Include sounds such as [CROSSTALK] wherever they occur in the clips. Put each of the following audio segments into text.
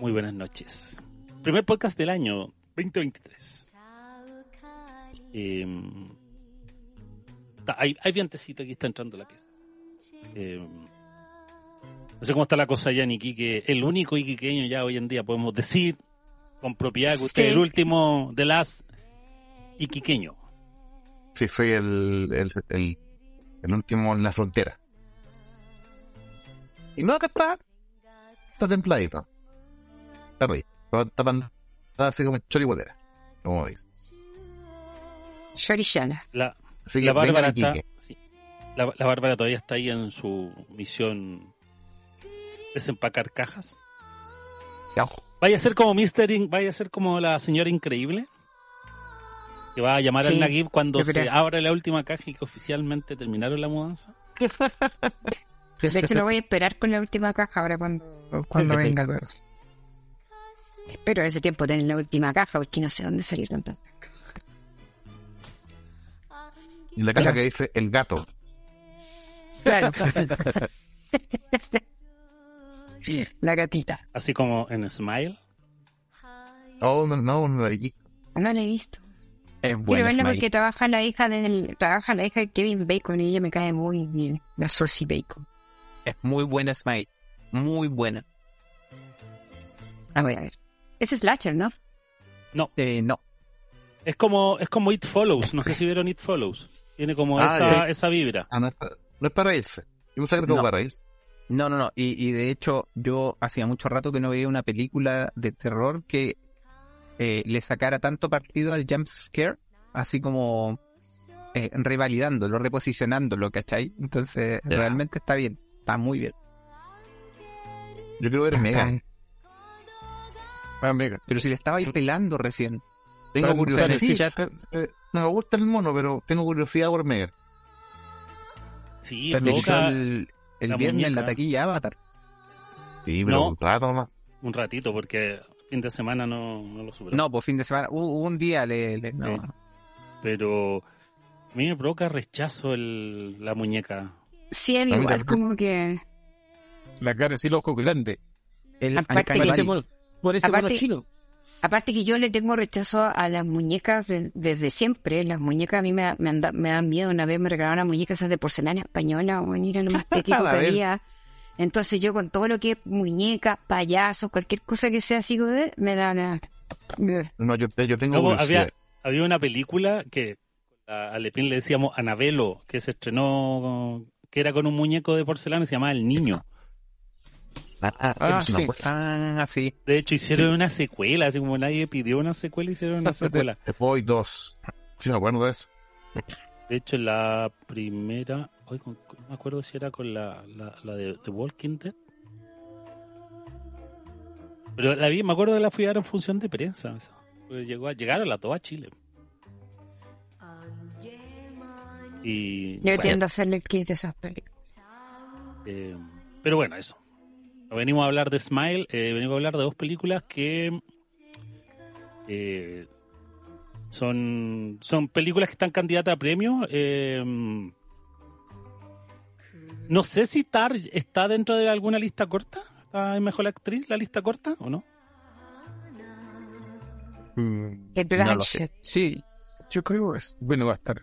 Muy buenas noches. Primer podcast del año 2023. Eh, hay, hay vientecito aquí, está entrando la pieza. Eh, no sé cómo está la cosa ya en Iquique. El único iquiqueño ya hoy en día podemos decir con propiedad que usted es el último de las iquiqueño. Sí, soy el, el, el, el último en la frontera. Y no, acá está. Está templadito. Está rico. Está, así como. Como dice. Chorichana. La, Así que la Bárbara está, sí. la, la Bárbara todavía está ahí en su misión desempacar cajas. Ya. Vaya a ser como Mister In- vaya a ser como la señora increíble. Que va a llamar Sí, al Nagib cuando se abra la última caja y que oficialmente terminaron la mudanza. [LAUGHS] De hecho, lo voy a esperar con la última caja ahora cuando, cuando venga luego. Espero en ese tiempo tener la última caja porque no sé dónde salir tantas. Y la caja que dice el gato. Claro. [LAUGHS] la gatita. Así como en Smile. Oh, no, no, no, No la he visto. Es Quiero buena verla Smile. porque trabaja la hija de trabaja la hija de Kevin Bacon y ella me cae muy bien. La Sourcey Bacon. Es muy buena Smile. Muy buena. La voy a ver. Es Slasher, ¿no? Eh, no. Es como, es como It Follows. No sé si vieron It Follows. Tiene como Ah, esa, sí. esa vibra. Ah, no es para, no es para reírse. Yo pensaba que era como No. para. No, no, no. Y, y de hecho, yo hacía mucho rato que no veía una película de terror que eh, le sacara tanto partido al jump scare, así como eh, revalidándolo, reposicionándolo, ¿cachai? Entonces, realmente está bien. Está muy bien. Yo quiero ver Megan. Ah. Pero si le estaba ahí pelando recién. Tengo curiosidad. o sea, Sí, eh, no me gusta el mono, pero tengo curiosidad por Megan. Sí, provoca el, el la viernes en la taquilla Avatar. Sí, pero No. un rato nomás. un ratito porque fin de semana no, no lo superó. No, pues fin de semana. Hubo un día le. le- no. Sí. Pero a mí me provoca rechazo el, la muñeca. Sí, mí igual, como que... La cara así, los ojos grandes. El Aparte que-. Por ese Aparte- mono chino. Aparte que yo le tengo rechazo a las muñecas de- desde siempre. Las muñecas a mí me, me, anda- me dan miedo. Una vez me regalaron una muñeca esas de porcelana española, o era lo más [LAUGHS] estético que había. Entonces yo con todo lo que es muñecas, payasos, cualquier cosa que sea así, de- me da la... No, yo, yo tengo Luego había, había una película que a a Lepín le decíamos Anabelo, que se estrenó, que era con un muñeco de porcelana se llamaba El Niño. Ah, Ah, sí. sí. Ah, sí. De hecho, hicieron una secuela, así como nadie pidió una secuela, hicieron una [LAUGHS] secuela. The Boy 2. Sí, me acuerdo de eso. De hecho, la primera, hoy no me acuerdo si era con la, la, la de The Walking Dead. Pero la vi, me acuerdo que la fui a ver en función de prensa. Porque llegó a, llegaron las dos a Chile. Y, Yo bueno, tiendo a hacerle el kit de esas películas. eh, pero bueno, eso. No venimos a hablar de Smile, eh, venimos a hablar de dos películas que eh, son, son películas que están candidatas a premios. eh, no sé si Tar está dentro de alguna lista corta. ¿Está en Mejor Actriz la lista corta o no? Mm, no lo sé. Blanchett. Sí, yo creo que es. Bueno, va a estar.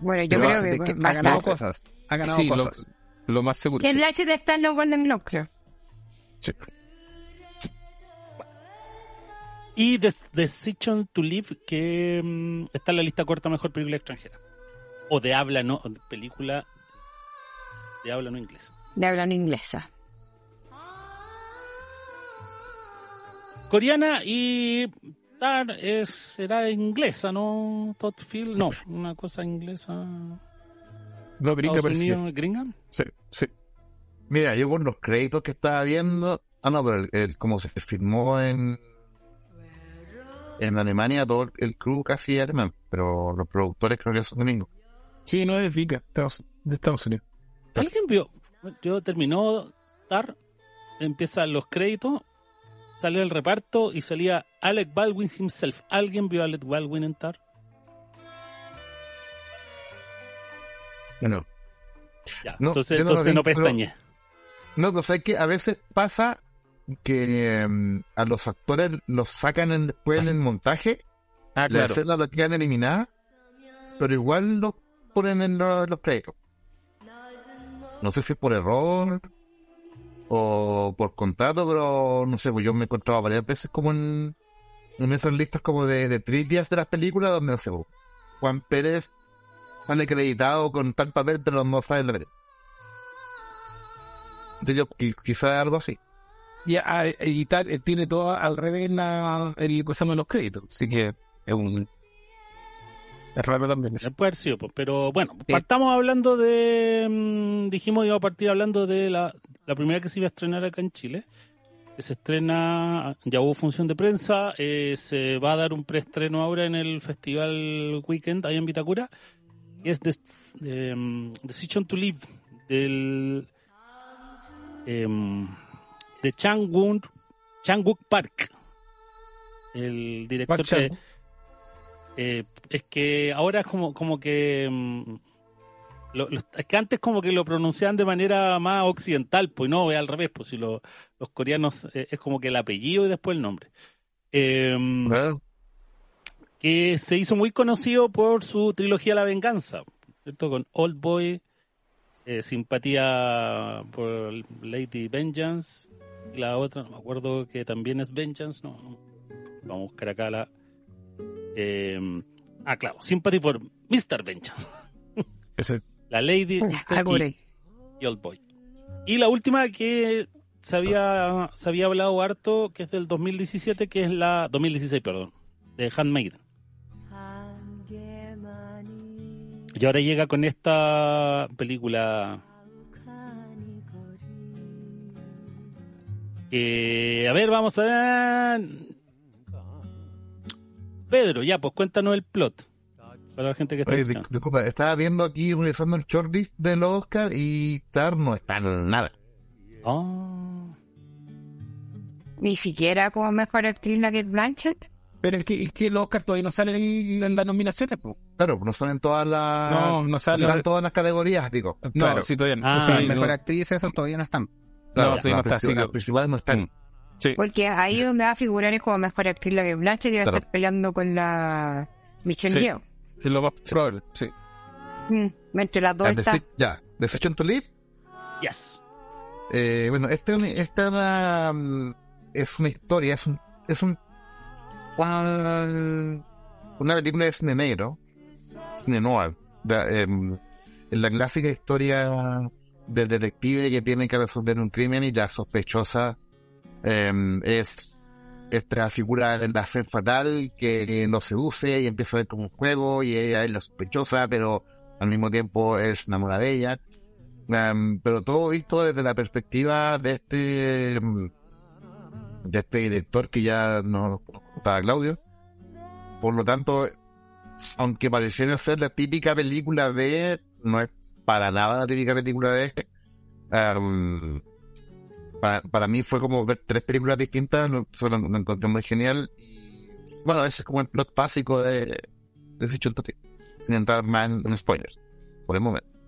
Bueno, yo Pero creo que, que va ha ganado cosas. Ha ganado Sí, lo, cosas. lo más seguro. Kate sí. Blanchett está en los Golden Globe, creo. Sí. Y The Decision to Live, que mm, está en la lista corta mejor película extranjera. O de habla no, película de habla no inglesa. De hablar inglesa. Coreana y Tar es, será inglesa, ¿no? Todd Field, no, una cosa inglesa. No, gringa. Unidos, gringa. Sí, sí. Mira, yo con los créditos que estaba viendo. Ah, no, pero el, el- como se firmó en. En Alemania, todo el, el crew casi es alemán. Pero los productores creo que son gringos. Sí, no es gringa, Estados- de Estados Unidos. ¿Alguien vio? Yo terminó Tar, empiezan los créditos, salió el reparto y salía Alec Baldwin himself. ¿Alguien vio a Alec Baldwin en Tar? Bueno, Ya, No, entonces no entonces vi, no pero- pestañe. No, pues es que a veces pasa que em, a los actores los sacan en- después en el montaje, Ah, las claro. escenas las quedan eliminadas, pero igual los ponen en los, los créditos. No sé si es por error o por contrato, pero no sé, pues yo me he encontrado varias veces como en, en esas listas como de, de trivias de las películas donde no sé, pues, Juan Pérez sale acreditado con tal papel, pero no sale en la película. Entonces yo qui- quizá algo así. Y, ah, y tal, eh, tiene todo al revés la, el cosa de los créditos. Así que es un. Es raro también eso. Puede haber sido, pero bueno, Sí. partamos hablando de. mm, dijimos iba a partir hablando de la, la primera que se iba a estrenar acá en Chile. Que se estrena, ya hubo función de prensa, eh, se va a dar un preestreno ahora en el Festival Weekend ahí en Vitacura. Y es Des- em, Decision to Live del. Em, de Changwook Changwook Park. El director Park que, Chan. eh, es que ahora es como, como que... lo- lo- es que antes como que lo pronunciaban de manera más occidental, pues no, es al revés, pues si lo- los coreanos eh, es como que el apellido y después el nombre. Eh, que se hizo muy conocido por su trilogía La Venganza, ¿cierto? Con Old Boy, eh, Simpatía por Lady Vengeance, y la otra, no me acuerdo que también es Vengeance, no, no. vamos a buscar acá la... eh, ah, claro, Sympathy for Mr. Vengeance, [LAUGHS] Ese- la Lady por y- y Old Boy. Y la última que se había, se había hablado harto, que es del 2017, que es la 2016, perdón, de Handmaiden. Y ahora llega con esta película que, a ver, vamos a ver. Pedro, ya, pues cuéntanos el plot. Para la gente que está Oye, dis- disculpa, estaba viendo aquí, revisando el shortlist del Oscar y Tar no está en nada. Ah. Ni siquiera como mejor actriz la que Blanchett. Pero es que, es que los Oscar todavía no salen en, en las nominaciones. po. Claro, no son en todas las... No, no salen. en todas las categorías, digo. No, Claro. sí, todavía no. Ah, O sea, Sí, no. mejor actriz, eso todavía no están. Claro, todavía no las está, principales- sí, las principales no están. sí. Porque ahí donde va a figurar es como mejor actriz la que Blanchett y va a estar peleando con la Michelle Sí. Yeoh. Es lo más probable, sí. Mm, Entre las dos Ya, está. Ya, Decision to Live. Yes. Eh, bueno, esta, es una- esta es una, mm, es una historia, es un, es un cual- una película de cine negro, cine noir, la, em, es la clásica historia del detective que tiene que resolver un crimen y la sospechosa em, es esta figura de la fe fatal que lo seduce y empieza a ver como un juego y ella es la sospechosa, pero al mismo tiempo es enamorada de ella. Um, pero todo visto desde la perspectiva de este de este director que ya no estaba Claudio por lo tanto aunque pareciera ser la típica película de no es para nada la típica película de um, para, para mí fue como ver tres películas distintas lo, lo, lo encontré muy genial bueno ese es como el plot básico de de Toti, sin entrar más en, en spoilers por el momento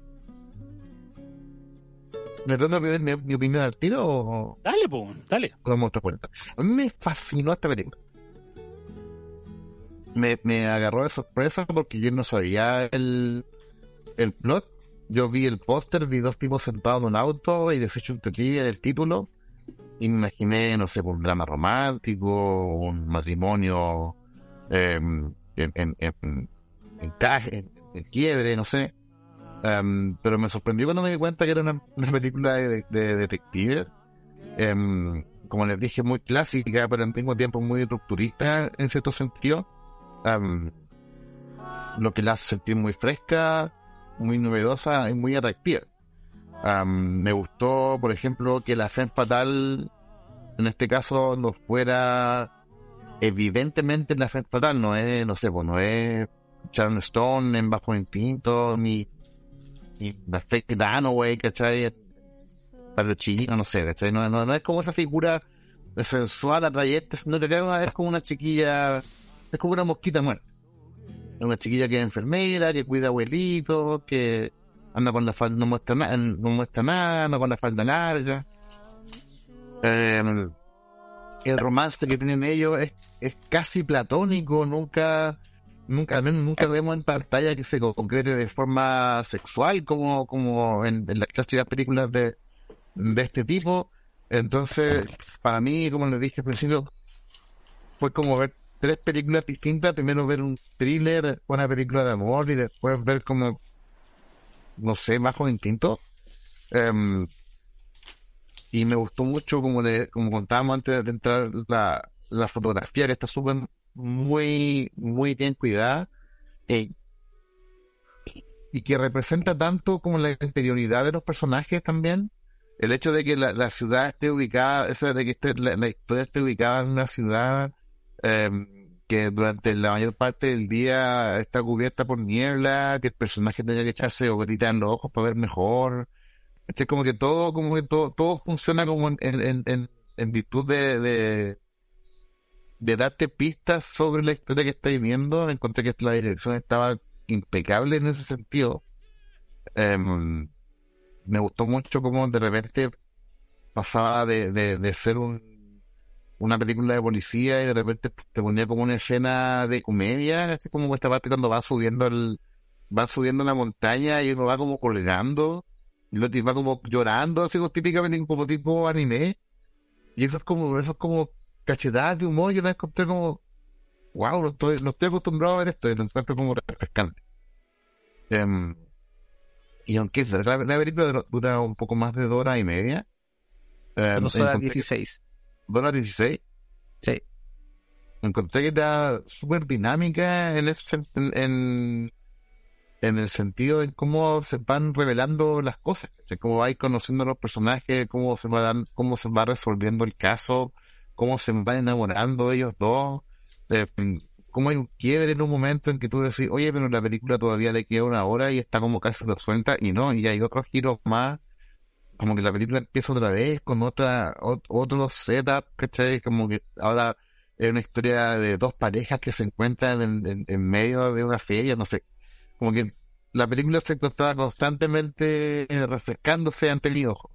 ¿Me doy mi, mi, opinión al tiro o Dale, pues, dale. otra? A mí me fascinó esta película. Me, me agarró de sorpresa porque yo no sabía el, el plot. Yo vi el póster, vi dos tipos sentados en un auto y deshecho un trivia del título. Y me imaginé, no sé, un drama romántico, un matrimonio eh, en, en, en, en, caje, en- en quiebre, no sé. Em, pero me sorprendió cuando me di cuenta que era una, una película de, de detectives. Em, como les dije, muy clásica, pero al mismo tiempo muy rupturista en cierto sentido. Lo que la hace sentir muy fresca, muy novedosa y muy atractiva. Me gustó, por ejemplo, que la fe fatal, en este caso, no fuera evidentemente la fe fatal, no es, no sé, pues no es Sharon Stone en Bajo Instinto, ni la fake Danaway, ¿cachai? Para los no sé, ¿cachai? No, no, no es como esa figura sensual, atrayente, no, en realidad es como una chiquilla, es como una mosquita muerta. Una chiquilla que es enfermera, que cuida abuelitos, que, anda con la falda, no muestra, nada no muestra nada, anda con la falda larga. Eh, el romance que tienen ellos es, es casi platónico, nunca, nunca, al menos nunca vemos en pantalla que se concrete de forma sexual como, como en, las clásicas películas de, de este tipo. Entonces, para mí, como les dije al principio, fue como ver tres películas distintas. Primero ver un thriller, una película de amor y después ver como, no sé, bajo instinto. Um, y me gustó mucho, como le, como contábamos antes de entrar, la, la fotografía que está súper muy, muy bien cuidada. Eh, y que representa tanto como la interioridad de los personajes también. El hecho de que la, ciudad esté ubicada, esa de que esté, la, historia esté ubicada en una ciudad em, que durante la mayor parte del día está cubierta por niebla, que el personaje tenga que echarse gotita en los ojos para ver mejor. Es como que todo, como que todo, todo funciona como en, en, en, virtud de, de, de, darte pistas sobre la historia que estáis viendo. Encontré que la dirección estaba impecable en ese sentido. Em, me gustó mucho como de repente pasaba de, de, de ser un, una película de policía y de repente te ponía como una escena de comedia, así como esta parte cuando va subiendo el, va subiendo la montaña y uno va como colgando y lo va como llorando, así como típicamente como tipo anime. Y eso es como, eso es como cachetadas de humor, yo la encontré como, wow, no estoy, no estoy acostumbrado a ver esto, y lo encuentro como refrescante. Um, y aunque la, la, película dura un poco más de dos horas y media. Eh, dos horas dieciséis. ¿Dos horas dieciséis? Sí. Encontré que era súper dinámica en ese en, en el sentido de cómo se van revelando las cosas, de cómo vais conociendo a los personajes, cómo se va cómo se va resolviendo el caso, cómo se van enamorando ellos dos, cómo hay un quiebre en un momento en que tú decís, oye, pero la película todavía le queda una hora y está como casi resuelta, y no, y hay otros giros más, como que la película empieza otra vez con otra, otro setup, ¿cachai? Como que ahora es una historia de dos parejas que se encuentran en, en medio de una feria, no sé, como que la película se encontraba constantemente refrescándose ante mi ojo.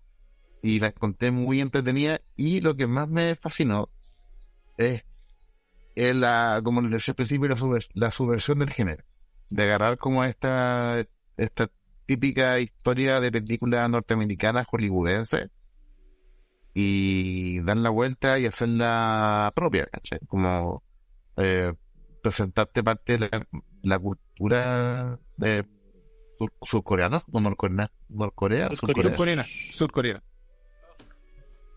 Y la encontré muy entretenida. Y lo que más me fascinó es, la, como les decía al principio, la, subversión del género. De agarrar como esta, esta típica historia de película norteamericana hollywoodense y dar la vuelta y hacerla propia, ¿cachai? Como eh, presentarte parte de la, cultura de surcoreana o norcoreana, Norcorea, surcoreana, surcoreana.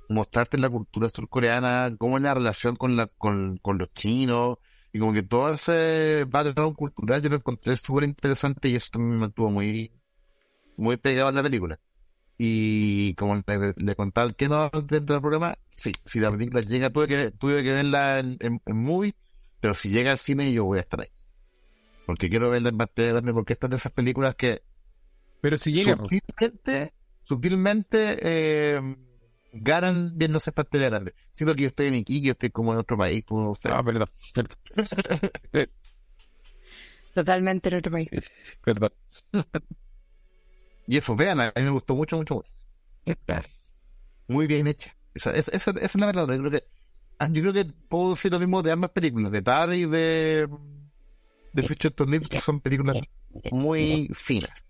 Mostrarte la cultura surcoreana, cómo es la relación con la con, con los chinos y como que todo ese background cultural yo lo encontré súper interesante y eso también me mantuvo muy muy pegado en la película. Y como le, le contaba que no dentro del programa, sí, si la película llega, tuve que, tuve que verla en, en, en movie pero si llega al cine, yo voy a estar ahí. Porque quiero verla en pantalla grande, porque estas de esas películas que. Pero si llega. Sutilmente, sutilmente eh, ganan viéndose en pantalla grande. Siento que yo estoy en Iquique, yo estoy como en otro país. Como Ah, perdón. [LAUGHS] Totalmente en otro país. Perdón. Y eso, vean, a mí me gustó mucho, mucho, mucho. Muy bien hecha. Esa, esa, esa, esa es la verdad. Yo creo que Ah, yo creo que puedo decir lo mismo de ambas películas, de Tar y de, de Future Tornado, que son películas muy finas.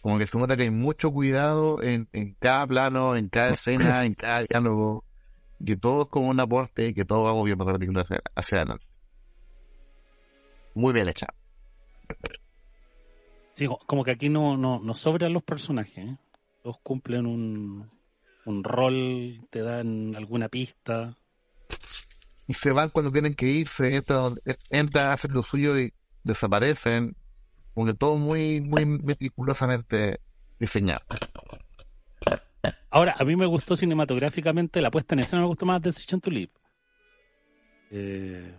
Como que se nota que hay mucho cuidado en, en cada plano, en cada escena, en cada diálogo, que todo es como un aporte y que todo va moviendo la película hacia, hacia adelante. Muy bien hecha. Sí, como que aquí no, no, no sobran los personajes. ¿eh? Todos cumplen un, un rol, te dan alguna pista y se van cuando tienen que irse, entran, entran hacen lo suyo y desaparecen, porque todo muy, muy meticulosamente diseñado. Ahora, a mí me gustó cinematográficamente, la puesta en escena me gustó más Decision to Live. Eh,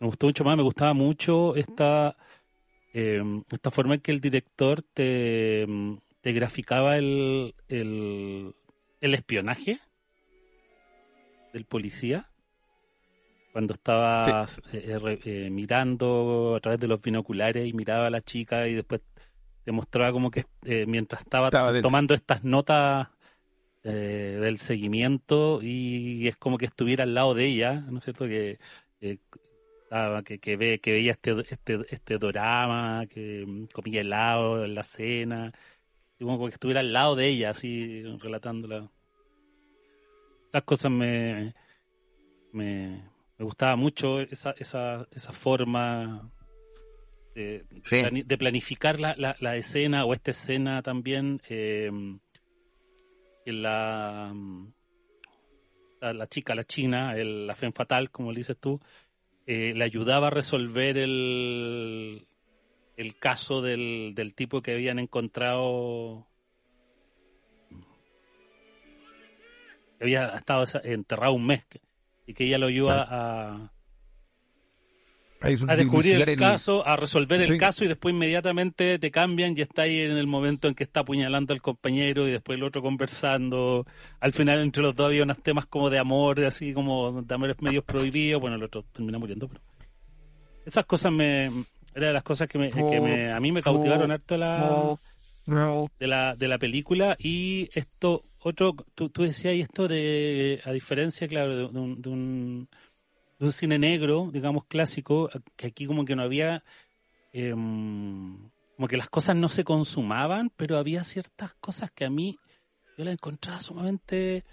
me gustó mucho más, me gustaba mucho esta, eh, esta forma en que el director te, te graficaba el, el, el espionaje del policía cuando estaba eh, eh, eh, mirando a través de los binoculares y miraba a la chica y después te mostraba como que eh, mientras estaba, tomando estas notas eh, del seguimiento y es como que estuviera al lado de ella, ¿no es cierto? Que, eh, que, que, ve, que veía este, este, este drama, que mm, comía helado en la cena, y como que estuviera al lado de ella, así relatándola. Estas cosas me, me, me gustaba mucho, esa, esa, esa forma de, Sí. plani- de planificar la, la, la escena o esta escena también. eh, que la, la, la chica, la china, el- la femme fatal, como le dices tú, eh, le ayudaba a resolver el, el caso del, del tipo que habían encontrado. que había estado enterrado un mes y que ella lo ayuda a, a descubrir el, caso, a resolver el caso y después inmediatamente te cambian y está ahí en el momento en que está apuñalando al compañero y después el otro conversando. Al final entre los dos había unos temas como de amor, así como de amores medios prohibidos. Bueno, el otro termina muriendo, pero esas cosas me eran de las cosas que, me, que me- a mí me cautivaron harto de la, de la de la película y esto otro tú, tú decías y esto de a diferencia claro de, de un, de un de un cine negro digamos clásico que aquí como que no había em, como que las cosas no se consumaban pero había ciertas cosas que a mí yo las encontraba sumamente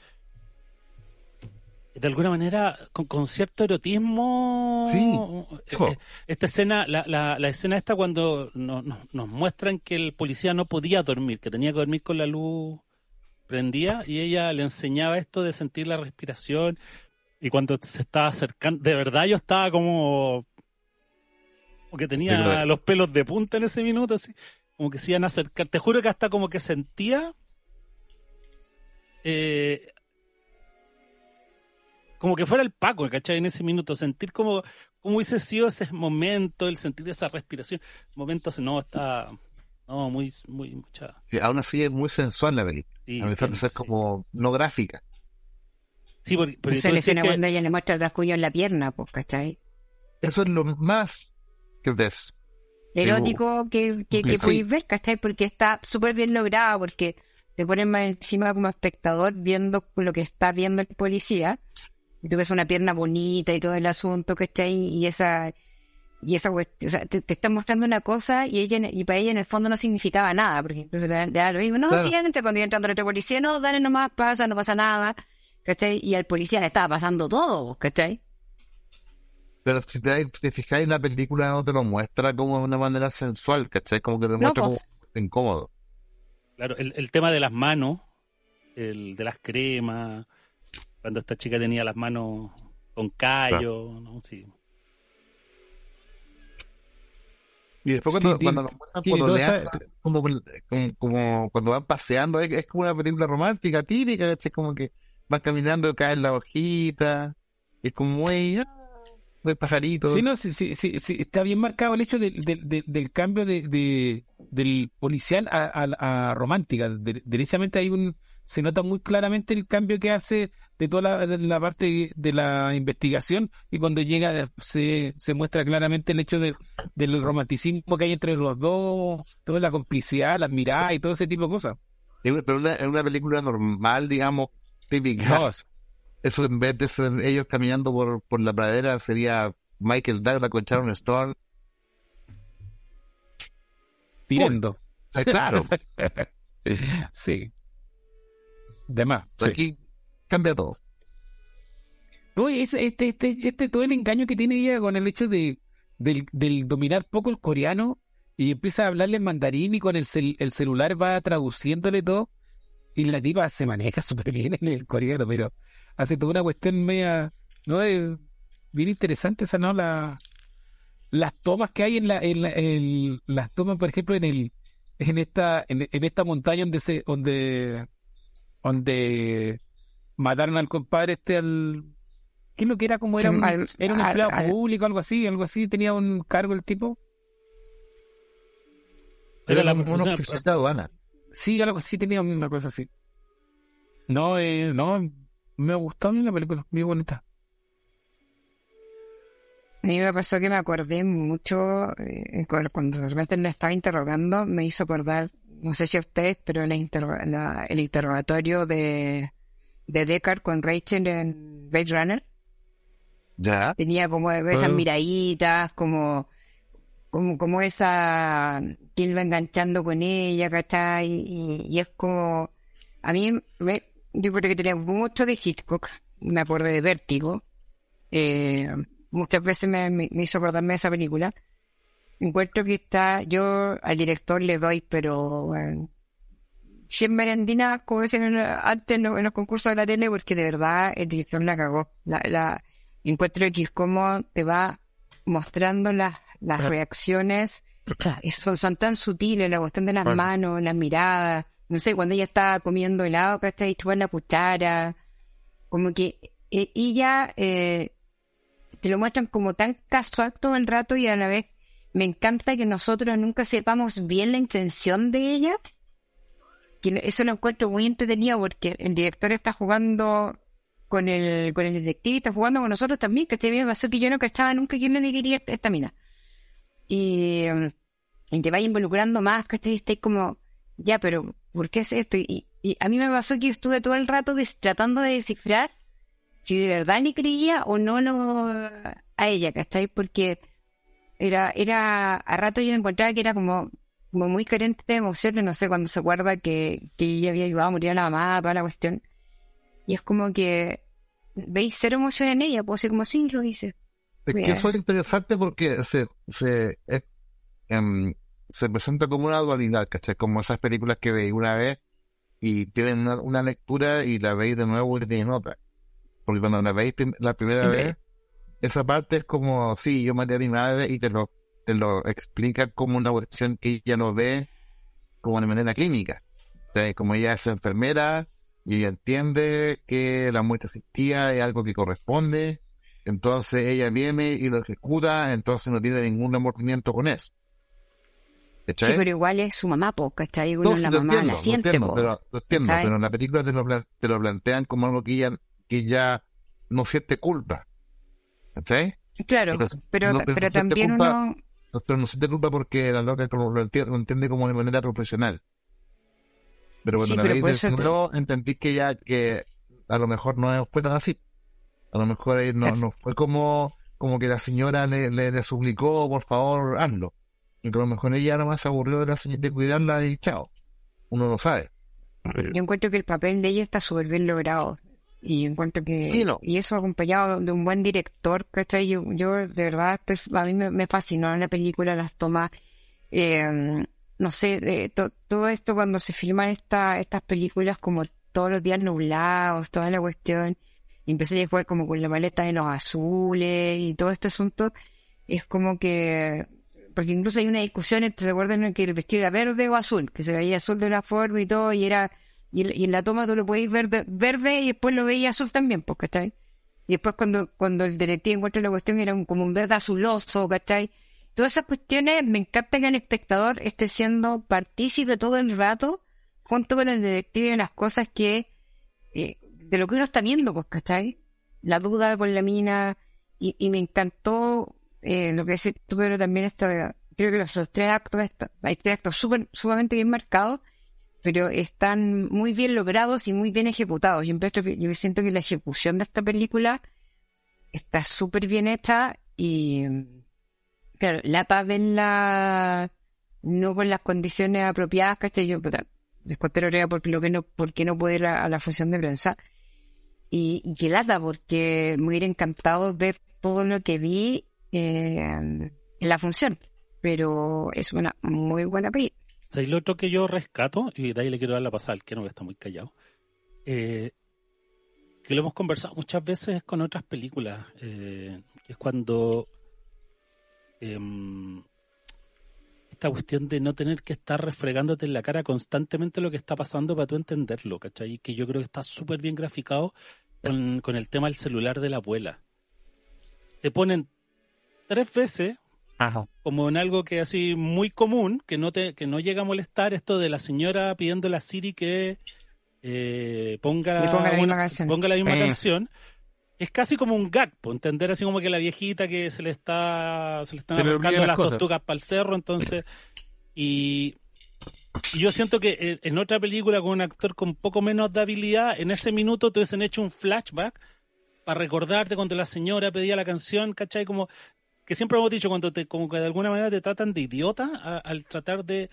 de alguna manera con, con cierto erotismo Sí. Eh, eh, esta escena la, la, la escena esta cuando nos, nos, nos muestran que el policía no podía dormir que tenía que dormir con la luz prendida y ella le enseñaba esto de sentir la respiración y cuando se estaba acercando de verdad yo estaba como como que tenía los pelos de punta en ese minuto así como que se iban a acercar te juro que hasta como que sentía eh, como que fuera el Paco, ¿cachai? En ese minuto, sentir como, como hubiese sido ese momento, el sentir esa respiración, momentos, no, está, no, muy, muy, mucha. Sí, aún así es muy sensual la película. Sí, a pesar de ser sí. como no gráfica. Sí, porque, porque Esa tú es la decías escena que- cuando ella le muestra el rasguño en la pierna, pues, ¿cachai? Eso es lo más que ves. Erótico que, que, que Sí. podéis ver, ¿cachai? Porque está súper bien logrado, porque te ponen más encima como espectador viendo lo que está viendo el policía. Y tú ves una pierna bonita y todo el asunto, ¿cachai? Y esa, y esa cuestión, o sea, te, te están mostrando una cosa y ella, y para ella en el fondo no significaba nada, porque incluso le, da- le da lo mismo, no, Claro. sí, cuando iba entrando el otro policía, no, dale nomás, pasa, no pasa nada, ¿cachai? Y al policía le estaba pasando todo, ¿cachai? Pero si te, te fijáis en la película no te lo muestra como de una manera sensual, ¿cachai? Como que te No, muestra po. como incómodo. Claro, el, el tema de las manos, el de las cremas, cuando esta chica tenía las manos con callo, ¿no? Sí. Y después Sí, cuando, tiene- cuando nos esa- como, como, como cuando van paseando, es, es como una película romántica típica, ¿cachai? Como que van caminando, caen la hojita, y es como muy, ah, muy pajarito. Sí, no, sí, sí, está bien marcado el hecho del, del, del- del cambio de, de- del policial a, a- a romántica. De- derechamente hay un, se nota muy claramente el cambio que hace de toda la, de la parte de la investigación y cuando llega se, se muestra claramente el hecho de- del romanticismo que hay entre los dos, toda la complicidad, las miradas y todo ese tipo de cosas. Pero una, una película normal, digamos, típica. No, Eso en vez de ser ellos caminando por, por la pradera sería Michael Douglas con Sharon Stone. tirando. Eh, claro, [LAUGHS] Sí. De más. sí. aquí cambia todo. Ese- este, este, este, todo el engaño que tiene ella con el hecho de del, del dominar poco el coreano y empieza a hablarle en mandarín y con el, cel- el celular va traduciéndole todo y la tipa se maneja [LAUGHS] súper bien en el coreano, pero hace toda una cuestión media, no es bien interesante esa, ¿no? La, las tomas que hay en la, en la- en las tomas, por ejemplo, en el, en esta, en, en esta montaña donde se, donde, donde mataron al compadre este al ¿Qué es lo que era como era un, Al- era un empleado al- público, algo así, algo así, tenía un cargo el tipo? Era la- como o un sea, oficial de aduana. Sí, algo así tenía una cosa así. No, eh, no, me gustó a mí la película, muy bonita. A mí me pasó que me acordé mucho, eh, cu- cuando de repente me estaba interrogando, me hizo acordar, no sé si a ustedes, pero la interro- la- el interrogatorio de, de Deckard con Rachel en Blade Runner. Ya. Tenía como esas Ah. miraditas, como, como, como esa, que va enganchando con ella, ¿cachai? Y, y es como, a mí, me, yo creo que tenía mucho de Hitchcock, me acordé de Vértigo, eh, muchas veces me, me- me hizo acordarme esa película. Encuentro que está, yo al director le doy, pero, bueno, 100 merendinas, como decían antes en los, en los concursos de la tele, porque de verdad el director la cagó. La, la, encuentro que es como te va mostrando las, las reacciones, son, son tan sutiles, la cuestión de las Bueno. manos, las miradas, no sé, cuando ella está comiendo helado, que está chupando la cuchara, como que eh, ella eh, te lo muestran como tan casual todo el rato y a la vez me encanta que nosotros nunca sepamos bien la intención de ella. Que eso lo encuentro muy entretenido porque el director está jugando con el, con el detective y está jugando con nosotros también, que me pasó que yo no cachaba nunca quién le quería esta, esta mina. Y, y te va involucrando más, que estáis como, ya, pero ¿por qué es esto? Y, y a mí me pasó que estuve todo el rato des- tratando de descifrar si de verdad le creía o no lo, a ella, ¿cachai? Porque era, era, a rato yo encontraba que era como, como muy carente de emociones, no sé, cuando se acuerda que, ella había ayudado a morir a la mamá, toda la cuestión. Y es como que veis cero emoción en ella, pues así como sí, lo dice. Es que eso es interesante porque se, se, es- em, se presenta como una dualidad, ¿cachai? Como esas películas que veis una vez y tienen una, una lectura y la veis de nuevo y tienen otra. Porque cuando la veis prim- la primera vez, esa parte es como, sí, yo maté a mi madre y te lo, te lo explica como una cuestión que ella lo ve como de manera clínica. Como ella es enfermera y ella entiende que la muerte existía, es algo que corresponde, entonces ella viene y lo ejecuta, entonces no tiene ningún remordimiento con eso. Sí, pero igual es su mamá, po, ¿cachai? Uno No, sí, la lo mamá entiendo, la lo siente, entiendo, po. pero, lo entiendo, pero en la película te lo, te lo plantean como algo que ella, que ella no siente culpa. ¿Cachai? Claro, pero, no- pero, también culpa- uno... No, pero no siente culpa porque la loca lo, entiende, lo entiende como de manera profesional. Pero cuando Sí, la pero veis entendí que ya, que a lo mejor no fue tan así. A lo mejor eh, no, no fue como, como que la señora le, le, le suplicó, por favor, hazlo. Y que a lo mejor ella nomás se aburrió de, la, señ- de cuidarla y chao. Uno lo sabe. Yo encuentro que el papel de ella está súper bien logrado. Y encuentro que... Sí, no. Y eso acompañado de un buen director, ¿cachai? Yo, yo de verdad, a mí me, me fascinó la película, las tomas... eh, no sé, eh, to- todo esto cuando se filman esta, estas películas como todos los días nublados, toda la cuestión, y empecé a jugar como con la maleta de los azules y todo este asunto, es como que... Porque incluso hay una discusión ¿se acuerdan en que el vestido era verde o azul? Que se veía azul de una forma y todo, y era... Y, en- en la toma tú lo podéis ver de- verde y después lo veías azul también, pues, ¿cachai? Y después cuando, cuando el detective encuentra la cuestión era un, como un verde azuloso, ¿cachai? Todas esas cuestiones me encanta que el espectador esté siendo partícipe todo el rato junto con el detective de las cosas que de lo que uno está viendo, pues, ¿cachai? La duda con la mina y, y me encantó eh, lo que decís tú, pero también esto, creo que los, tres actos, esto- hay tres actos súper, sumamente bien marcados, pero están muy bien logrados y muy bien ejecutados. Yo, yo siento que la ejecución de esta película está súper bien hecha y claro, Lapa verla no con las condiciones apropiadas, ¿cachai? Yo, les conté la porque lo que no, porque no pude ir a la función de prensa. Y, y que lata, porque me hubiera encantado ver todo lo que vi eh, en la función. Pero es una muy buena película. ¿Sabéis lo otro que yo rescato? Y de ahí le quiero dar la pasada al que no, está muy callado. Eh, que lo hemos conversado muchas veces con otras películas. eh, es cuando. em, esta cuestión de no tener que estar refregándote en la cara constantemente lo que está pasando para tú entenderlo, ¿cachai? Y Que yo creo que está súper bien graficado con, con el tema del celular de la abuela. Te ponen tres veces Ajá. como en algo que así muy común, que no te, que no llega a molestar esto de la señora pidiéndole a Siri que eh, ponga, ponga la misma una- canción. ponga la misma Eh. canción, es casi como un gag, po, entender así como que la viejita que se le está se le están Se le las las tortugas para el cerro, entonces y, y yo siento que en- en otra película con un actor con poco menos de habilidad, en ese minuto te hubiesen hecho un flashback para recordarte cuando la señora pedía la canción, ¿cachai? Como que siempre hemos dicho cuando te como que de alguna manera te tratan de idiota a- al tratar de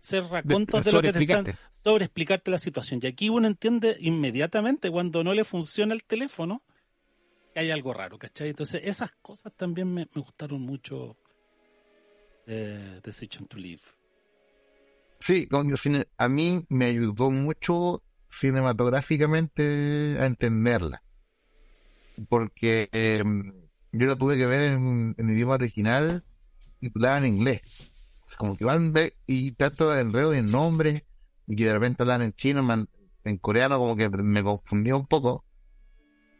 ser racontos de, lo que te están sobre explicarte la situación. Y aquí uno entiende inmediatamente cuando no le funciona el teléfono que hay algo raro, ¿cachai? Entonces esas cosas también me, me gustaron mucho de Decision to Live. Sí, cine- a mí me ayudó mucho cinematográficamente a entenderla. Porque eh, yo la tuve que ver en, en idioma original titulada en inglés. Como que van y tanto el enredo de nombres y que de repente hablan en chino, man- en coreano, como que me confundía un poco.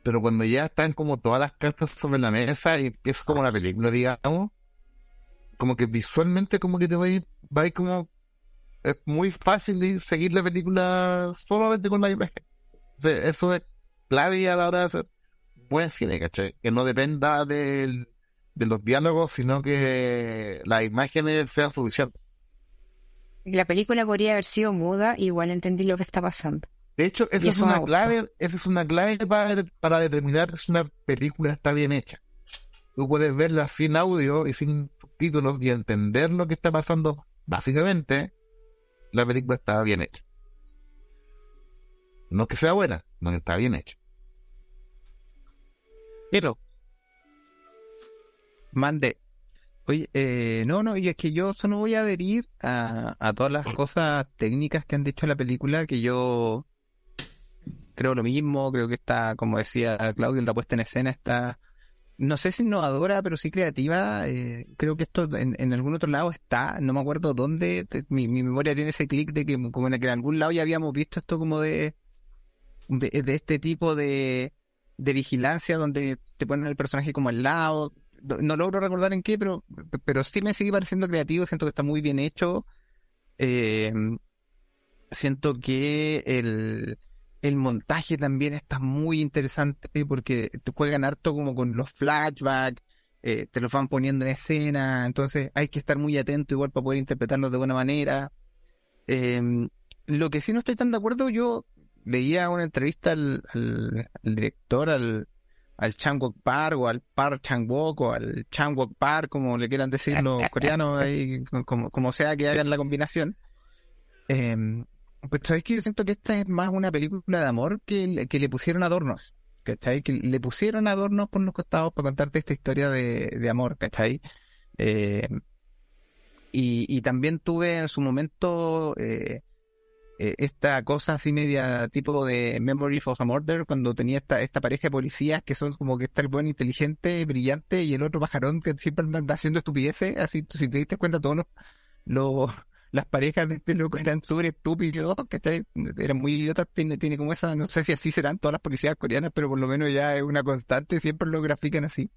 Pero cuando ya están como todas las cartas sobre la mesa y empieza como la película, digamos, como que visualmente como que te va a ir, va a ir como es muy fácil seguir la película solamente con la imagen. Eso es clave a la hora de hacer buen cine, ¿cachai? Que no dependa del, de los diálogos, sino que las imágenes sean suficientes. La película podría haber sido muda, igual entendí lo que está pasando. De hecho, esa es una clave, esa es una clave para, para determinar si una película está bien hecha. Tú puedes verla sin audio y sin subtítulos y entender lo que está pasando. Básicamente, la película está bien hecha. No que sea buena, no que está bien hecha. Pero, Mande. Oye, eh, no, no, y es que yo solo voy a adherir a, a todas las cosas técnicas que han dicho en la película, que yo creo lo mismo, creo que está, como decía Claudio, en la puesta en escena está, no sé si innovadora, pero sí creativa, eh, creo que esto en, en algún otro lado está, no me acuerdo dónde, mi, memoria tiene ese clic de que como en, en algún lado ya habíamos visto esto como de, de, este tipo de, de vigilancia donde te ponen el personaje como al lado. No, no logro recordar en qué, pero, pero sí me sigue pareciendo creativo, siento que está muy bien hecho. Eh, siento que el, el montaje también está muy interesante porque te juegan harto como con los flashbacks, eh, te los van poniendo en escena, entonces hay que estar muy atento igual para poder interpretarlos de buena manera. Eh, lo que sí no estoy tan de acuerdo, yo leía una entrevista al, al, al director, al, al Chang-wook Park o al Park Chang-wook o al Chang-wook Park, como le quieran decir los [LAUGHS] coreanos, ahí, como, como sea que hagan la combinación. Eh, pues sabéis que yo siento que esta es más una película de amor que, que le pusieron adornos, ¿cachai? Que le pusieron adornos por los costados para contarte esta historia de, de amor, ¿cachai? Eh, y, y también tuve en su momento eh, eh, esta cosa así media tipo de Memory of a Murder, cuando tenía esta, esta pareja de policías que son como que está el buen inteligente, brillante, y el otro pajarón que siempre anda haciendo estupideces, así si te diste cuenta todos los- las parejas de este loco eran súper estúpidos, ¿cachai? Eran muy idiotas, tiene, como esa, no sé si así serán todas las policías coreanas, pero por lo menos ya es una constante, siempre lo grafican así.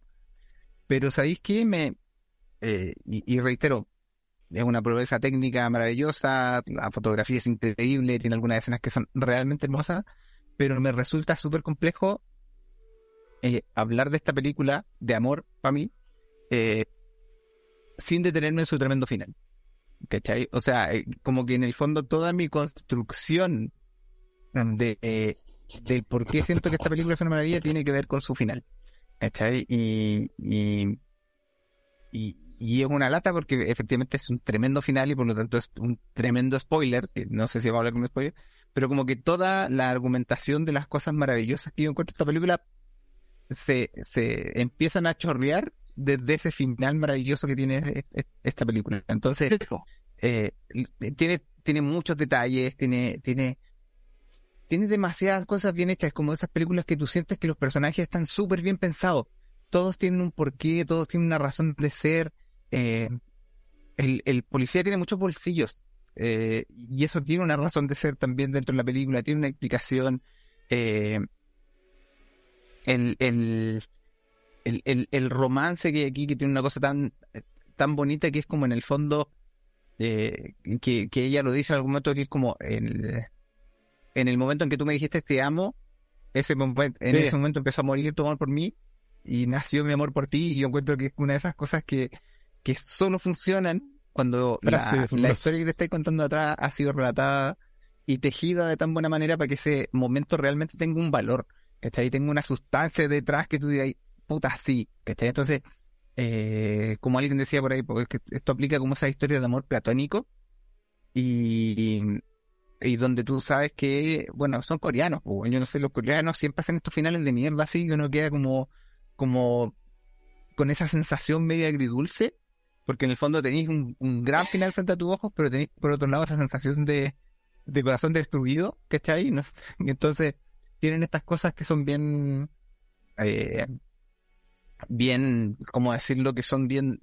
Pero ¿sabéis qué? Me, eh, y, y reitero, es una proeza técnica maravillosa, la fotografía es increíble, tiene algunas escenas que son realmente hermosas, pero me resulta súper complejo eh, hablar de esta película de amor para mí eh, sin detenerme en su tremendo final. ¿Cachai? O sea, eh, como que en el fondo toda mi construcción de, eh, del por qué siento que esta película es una maravilla tiene que ver con su final. ¿Cachai? Y, y, y, es una lata porque efectivamente es un tremendo final y por lo tanto es un tremendo spoiler, no sé si va a hablar como spoiler, pero como que toda la argumentación de las cosas maravillosas que yo encuentro en esta película se, se empiezan a chorrear desde ese final maravilloso que tiene e- e- esta película. Entonces, eh, tiene, tiene muchos detalles, tiene, tiene, tiene demasiadas cosas bien hechas, es como esas películas que tú sientes que los personajes están súper bien pensados. Todos tienen un porqué, todos tienen una razón de ser. eh, el, el policía tiene muchos bolsillos. eh, y eso tiene una razón de ser también dentro de la película, tiene una explicación. eh, el, el, el, el, el romance que hay aquí, que tiene una cosa tan, tan bonita que es como en el fondo, eh, que, que ella lo dice en algún momento, que es como el, en el momento en que tú me dijiste te amo, ese momento, en Sí. ese momento empezó a morir tu amor por mí y nació mi amor por ti y yo encuentro que es una de esas cosas que, que solo funcionan cuando la, la historia que te estoy contando atrás ha sido relatada y tejida de tan buena manera para que ese momento realmente tenga un valor, que ahí tenga una sustancia detrás que tú digas, puta, sí, que Entonces, eh, como alguien decía por ahí, porque esto aplica como esa historia de amor platónico y, y donde tú sabes que, bueno, son coreanos, pues, yo no sé, los coreanos siempre hacen estos finales de mierda así, que uno queda como, como con esa sensación media agridulce, porque en el fondo tenéis un, gran final frente a tus ojos, pero tenéis por otro lado esa sensación de, de corazón destruido, ¿cachai? ¿No? Entonces tienen estas cosas que son bien, eh, bien, ¿cómo decirlo? Que son bien,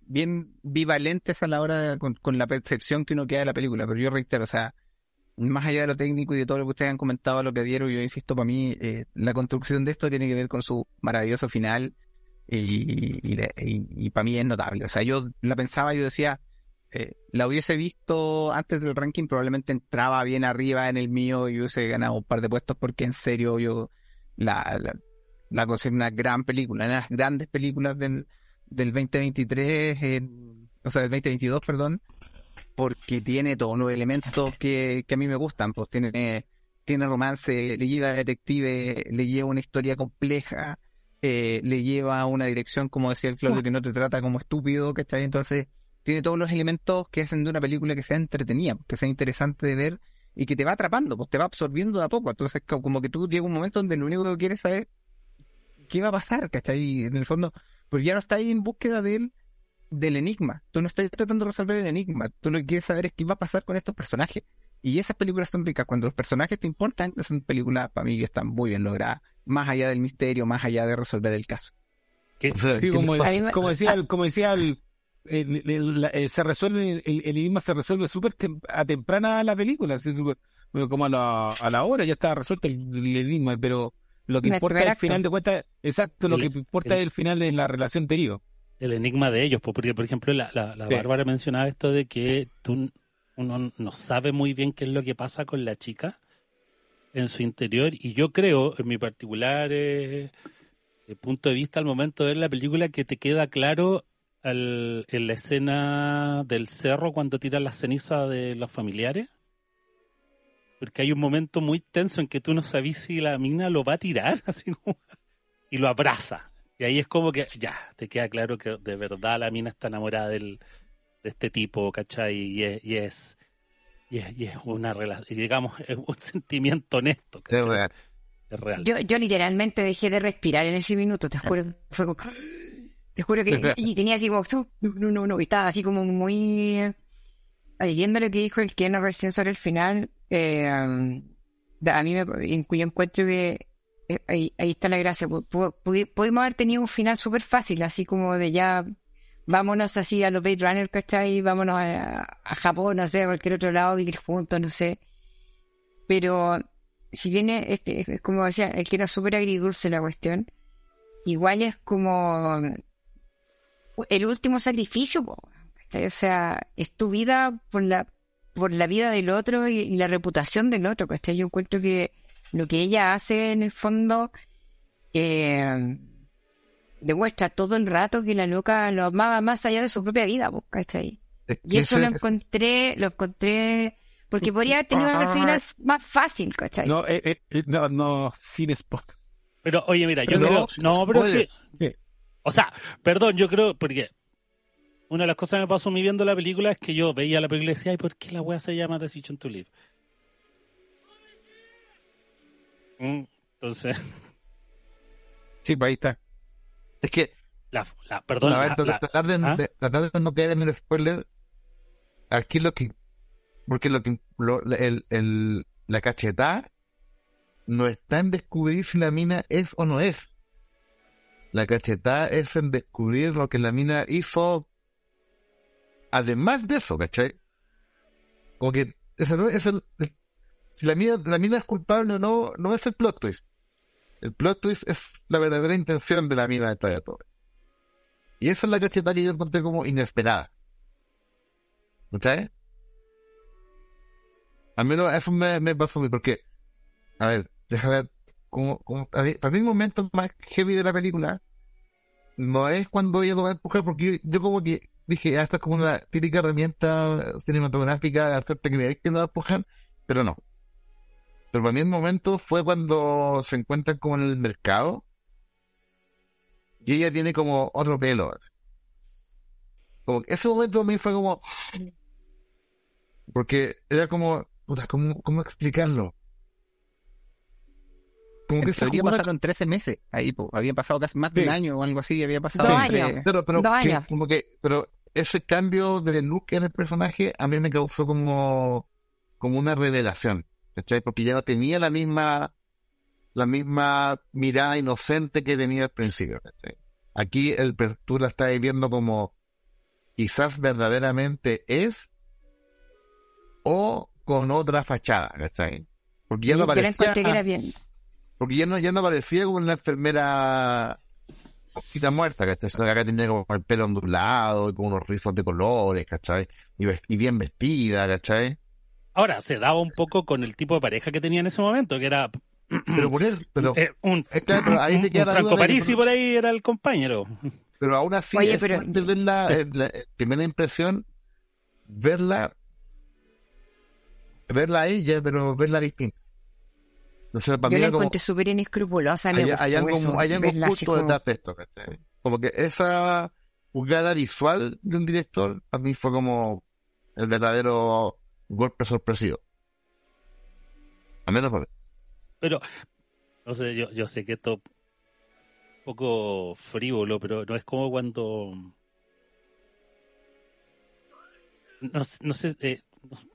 bien bivalentes a la hora con, la percepción que uno queda de la película, pero yo reitero, o sea, más allá de lo técnico y de todo lo que ustedes han comentado, lo que dieron, yo insisto, para mí, eh, la construcción de esto tiene que ver con su maravilloso final y, y, y- para mí es notable. O sea, yo la pensaba, yo decía, eh, la hubiese visto antes del ranking, probablemente entraba bien arriba en el mío y hubiese ganado un par de puestos porque en serio yo la, la considero una gran película, una de las grandes películas del, del 2023, en- o sea, del 2022, perdón, porque tiene todos los elementos que, que a mí me gustan, pues tiene, tiene romance, le lleva a detective, le lleva una historia compleja, eh, le lleva a una dirección, como decía el Claudio, que no te trata como estúpido, ¿cachai? Entonces, tiene todos los elementos que hacen de una película que sea entretenida, que sea interesante de ver y que te va atrapando, pues te va absorbiendo de a poco. Entonces, co- como que tú llega un momento donde lo único que quieres saber qué va a pasar, ¿cachai? En el fondo, pues ya no estás ahí en búsqueda del, del enigma. Tú no estás tratando de resolver el enigma. Tú lo que quieres saber es qué va a pasar con estos personajes. Y esas películas son ricas. Cuando los personajes te importan, son películas para mí que están muy bien logradas. Más allá del misterio, más allá de resolver el caso. ¿Qué? O sea, Sí, ¿qué como, me- como decía, el- como decía el, el- el- la- eh, se resuelve, el, el enigma se resuelve súper tem- a temprana la película, así, bueno, como a la, a la hora ya está resuelto el, el enigma, pero lo que En el importa al final de cuentas, exacto, lo El- que importa el- es el final de la relación anterior. el enigma de ellos, pues, porque por ejemplo la, la, la Sí. Bárbara mencionaba esto de que tú uno no sabe muy bien qué es lo que pasa con la chica en su interior y yo creo, en mi particular eh, punto de vista al momento de ver la película, que te queda claro al- en la escena del cerro cuando tiran la ceniza de los familiares. Porque hay un momento muy tenso en que tú no sabes si la mina lo va a tirar [LAUGHS] así como, y lo abraza. Y ahí es como que ya, te queda claro que de verdad la mina está enamorada del, de este tipo, ¿cachai? Y es, y es, y es, y es una relación, digamos, es un [LAUGHS] sentimiento honesto, Es ¿cachai? real. Es real. Yo, yo literalmente dejé de respirar en ese minuto, te juro. Fue como. [GASPS] Te juro que. Y tenía así como. [LAUGHS] No, no, no, no. Y estaba así como muy. Viendo lo que dijo el Ken recién sobre el final. eh, um, a mí me. Yo encuentro que. eh, ahí, ahí está la gracia. Pu- pu- pudi- Pudimos haber tenido un final súper fácil, así como de ya. Vámonos así a los Blade Runner, ¿cachai? Vámonos a, Japón, no sé, a cualquier otro lado, vivir juntos, no sé. Pero si bien es, este, es como decía, es que era súper agridulce la cuestión, igual es como el último sacrificio, po, ¿cachai? o sea, es tu vida por la por la vida del otro y, y la reputación del otro, ¿cachai? Yo encuentro que lo que ella hace en el fondo eh, demuestra todo el rato que la loca lo amaba más allá de su propia vida, ¿cachai? Es Y eso ese- lo encontré, lo encontré, porque podría haber tenido un final más fácil, ¿cachai? No, eh, eh, eh, no, no, sin spot. Pero oye, mira, yo Pero creo, no, no, pero que- o sea, perdón, yo creo, porque una de las cosas que me pasó a mí viendo la película es que yo veía la película y decía, ay, ¿por qué la wea se llama Decision to Live? Mm, Entonces, [LAUGHS] Sí, pues ahí está. Es que, la, la- perdón, la- la- tratar, de, ¿Ah? de- tratar de no caer en el spoiler, aquí lo que, porque lo que, lo- el, el, la cachetada no está en descubrir si la mina es o no es. La cachetada es en descubrir lo que la mina hizo además de eso, ¿cachai? Como que ese no es el, si la mina, la mina es culpable o no, no es el plot twist. El plot twist es la verdadera intención de la mina de todo. Y esa es la cachetada que yo encontré como inesperada. ¿Cachai? Al menos eso me, me pasó a mí, porque, a ver, déjame ver, como, como a para mí el momento más heavy de la película no es cuando ella lo va a empujar, porque yo, yo como que dije, ah, esta es como una típica herramienta cinematográfica de hacerte creer que lo va a empujar, pero no. Pero para mí el momento fue cuando se encuentran como en el mercado y ella tiene como otro pelo. Como que ese momento para mí fue como... Porque era como... Puta, ¿cómo, cómo explicarlo? Como que En esa teoría jugada- pasaron 13 meses. Ahí, po, habían pasado casi más de Sí. un año o algo así. Había pasado Dos entre- años. Pero, pero, Dos que- como que, pero ese cambio de look en el personaje a mí me causó como, como una revelación, ¿cachai? Porque ya no tenía la misma, la misma mirada inocente que tenía al principio, ¿cachai? Aquí el, tú la estás viendo como quizás verdaderamente es o con otra fachada, ¿cachai? Porque ya no parecía, porque ya no, ya no parecía como una enfermera poquita muerta, ¿cachai? Sino que acá tenía como el pelo ondulado y con unos rizos de colores, ¿cachai? Y, y bien vestida, ¿cachai? Ahora, se daba un poco con el tipo de pareja que tenía en ese momento, que era [CLEARS THROAT] Pero por eso, pero, eh, un, es claro, pero ahí te un queda la Franco Parisi por ahí era el compañero. [LAUGHS] pero aún así Oye, es pero- fuerte verla, en la, en primera impresión, verla, verla a ella, pero verla distinta. No sé, para Yo mí la encontré súper inescrupulosa. Hay, gustó hay algo, eso, hay algo justo como- detrás de esto, ¿cachai? Como que esa jugada visual de un director, a mí fue como el verdadero golpe sorpresivo. Al menos para mí. Pero, no sé, yo, yo sé que esto es un poco frívolo, pero no es como cuando... No, no sé, eh,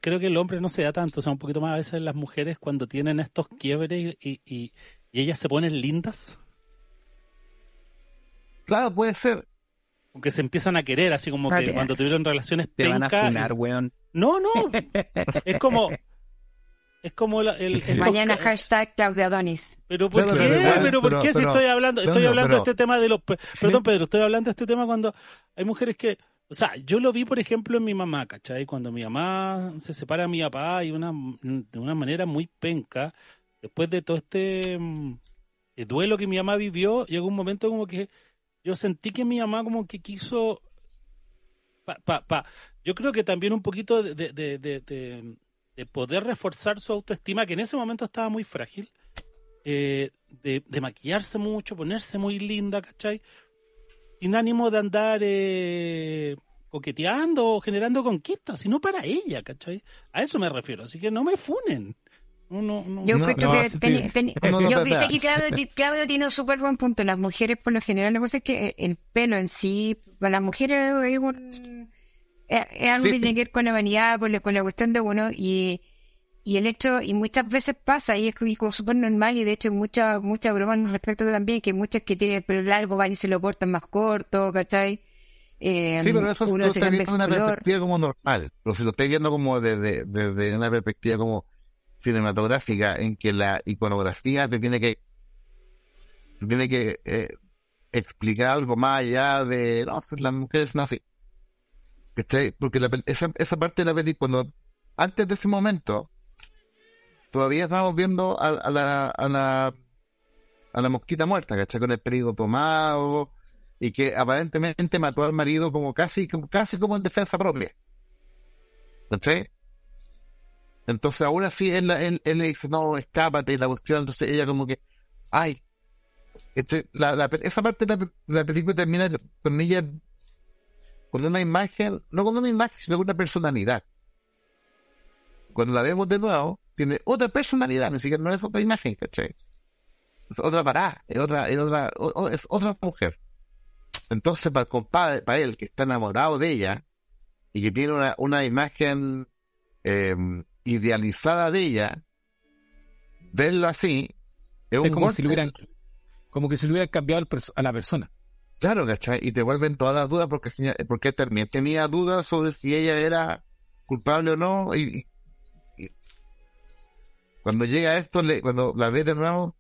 creo que el hombre no se da tanto, o sea, un poquito más a veces las mujeres cuando tienen estos quiebres y, y, y ellas se ponen lindas, Claro, puede ser. aunque se empiezan a querer, así como que cuando tuvieron relaciones Te van a funar, weón. No, no, [LAUGHS] es como... Es como la- el, estos Mañana hashtag Claudia Donis. Pero ¿por Claro, qué? pero pero ¿por pero- qué si pero- estoy hablando, estoy hablando de pero- este tema de los pe- perdón Pedro, estoy hablando de este tema cuando hay mujeres que, o sea, yo lo vi por ejemplo en mi mamá, ¿cachai? Cuando mi mamá se separa de mi papá y una de una manera muy penca, después de todo este mm, eh, duelo que mi mamá vivió, llegó un momento como que yo sentí que mi mamá como que quiso pa, pa, pa- yo creo que también un poquito de, de, de, de- de- de poder reforzar su autoestima, que en ese momento estaba muy frágil, eh, de maquillarse mucho, ponerse muy linda, ¿cachai? Sin ánimo de andar eh, coqueteando o generando conquistas, sino para ella, ¿cachai? A eso me refiero, así que no me funen. No, no, no. Yo No, creo no, que yo pensé que Claudio, ti- Claudio tiene un súper buen punto. Las mujeres, por lo general, la cosa es que el pelo en sí, para las mujeres es un es, es algo Sí. que tiene que ver con la vanidad, con la, con la cuestión de uno y y el hecho, y muchas veces pasa, y es como- súper normal, y de hecho muchas muchas bromas al respecto también, que muchas que tienen el pelo largo van y se lo cortan más corto, ¿cachai? Eh, Sí, pero eso uno lo se está cambia viendo una color. perspectiva como normal. Pero si lo estáis viendo como desde, desde una perspectiva como cinematográfica, en que la iconografía te tiene que te tiene que eh, explicar algo más allá de no, las mujeres así. ¿Cachai? Porque la esa, esa parte de la película, cuando antes de ese momento, todavía estábamos viendo a, la, a la a la mosquita muerta, ¿cachai? Con el pedido tomado, y que aparentemente mató al marido como casi, casi como en defensa propia. ¿Cachai? Entonces aún así él, él, él le dice, no, escápate y la cuestión, entonces ella como que, ay, este, la, esa parte de la, la película termina con ella con una imagen, no con una imagen, sino con una personalidad. Cuando la vemos de nuevo, tiene otra personalidad, ni siquiera no es otra imagen, ¿cachai? Es otra parada, es otra, es otra, o- es otra mujer. Entonces, para el compadre, para él, que está enamorado de ella, y que tiene una, una imagen eh, idealizada de ella, verlo así, es un como golpe. si le hubieran, como que si le hubieran cambiado perso- a la persona. Claro, ¿cachai? Y te vuelven todas las dudas porque, porque también tenía dudas sobre si ella era culpable o no. Y cuando llega esto, le, cuando la ves de nuevo,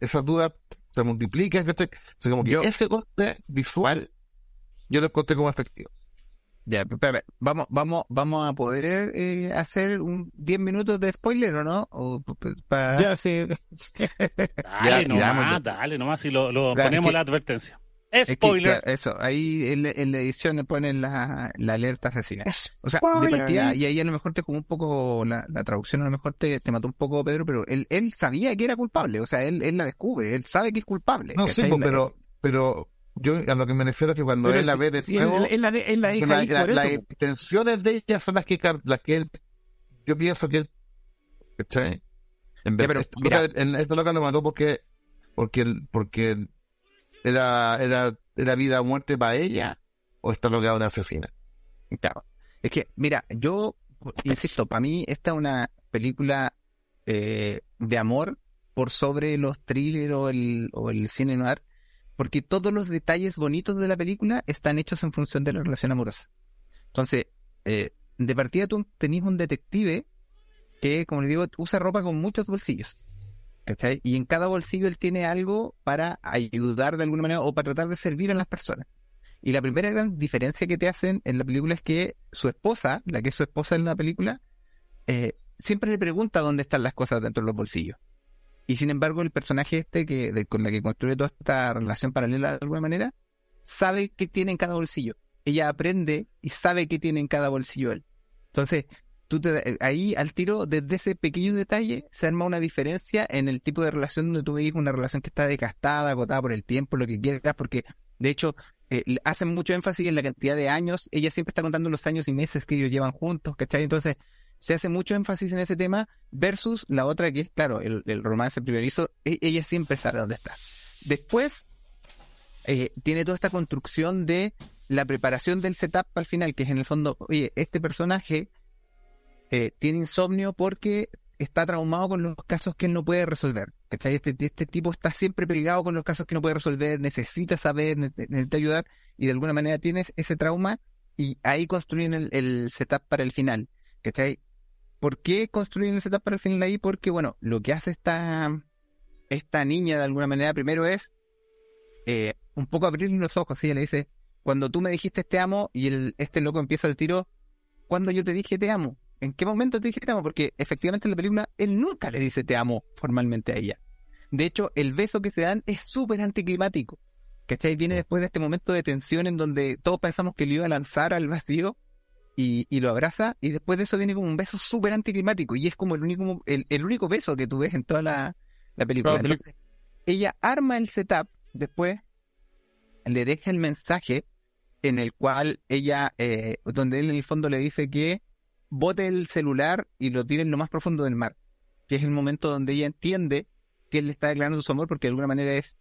esa duda se multiplica. ¿cachai? O sea, como que Yo- ese corte visual, yo lo encontré como efectivo. Ya, espérame, vamos, vamos, vamos a poder eh, hacer un 10 minutos de spoiler o no? O, pa- Ya sé. [LAUGHS] Dale Ya, nomás, dale nomás y lo, ponemos que- la advertencia. Es que, Spoiler. eso, ahí en, la- en la edición le ponen la, la alerta asesina. O sea, de Spoiler. partida, y ahí a lo mejor te jugó un poco, la, la traducción a lo mejor te, te mató un poco, Pedro, pero él, él sabía que era culpable, o sea, él, él la descubre, él sabe que es culpable. No, sí, pues, La- pero, pero yo a lo que me refiero es que cuando él la ve de nuevo, de- las intenciones de ella son las que, las que él, yo pienso que él, ¿cachai? En Ya, vez, pero, esta, mira. loca, en- esta loca lo mató porque, porque, porque era, era, era vida o muerte para ella, o esta loca es una asesina. Claro. Es que, mira, yo insisto, para mí esta es una película eh, de amor por sobre los thrillers o el, o el cine noir, porque todos los detalles bonitos de la película están hechos en función de la relación amorosa. Entonces, eh, de partida tú tenés un detective que, como le digo, usa ropa con muchos bolsillos. ¿Cachai? Y en cada bolsillo él tiene algo para ayudar de alguna manera o para tratar de servir a las personas. Y la primera gran diferencia que te hacen en la película es que su esposa, la que es su esposa en la película, eh, siempre le pregunta dónde están las cosas dentro de los bolsillos. Y sin embargo, el personaje este que con la que construye toda esta relación paralela de alguna manera, sabe qué tiene en cada bolsillo. Ella aprende y sabe qué tiene en cada bolsillo él. Entonces, tú te, eh, ahí al tiro, desde ese pequeño detalle, se arma una diferencia en el tipo de relación donde tú veis una relación que está desgastada, agotada por el tiempo, lo que quieras, porque de hecho eh, hacen mucho énfasis en la cantidad de años. Ella siempre está contando los años y meses que ellos llevan juntos, ¿cachai? Entonces, se hace mucho énfasis en ese tema versus la otra que es, claro, el, el romance primerizo. e- ella siempre sabe dónde está. Después, eh, tiene toda esta construcción de la preparación del setup al final, que es en el fondo, oye, este personaje eh, tiene insomnio porque está traumado con los casos que él no puede resolver. Este, este tipo está siempre pegado con los casos que no puede resolver, necesita saber, nece- necesita ayudar y de alguna manera tiene ese trauma y ahí construyen el, setup para el final. ¿Por qué construyen el setup para el final ahí? Porque, bueno, lo que hace esta, esta niña de alguna manera primero es eh, un poco abrirle los ojos. Ella le dice, cuando tú me dijiste te amo y el, este loco empieza el tiro, cuando yo te dije te amo? ¿En qué momento te dije te amo? Porque efectivamente en la película él nunca le dice te amo formalmente a ella. De hecho, el beso que se dan es súper anticlimático. ¿Cachai? Viene después de este momento de tensión en donde todos pensamos que lo iba a lanzar al vacío y, y lo abraza y después de eso viene como un beso súper anticlimático y es como el único, el, el único beso que tú ves en toda la, la película. Claro, Entonces, ella arma el setup, después le deja el mensaje en el cual ella, eh, donde él en el fondo le dice que bote el celular y lo tire en lo más profundo del mar, que es el momento donde ella entiende que él le está declarando su amor porque de alguna manera es,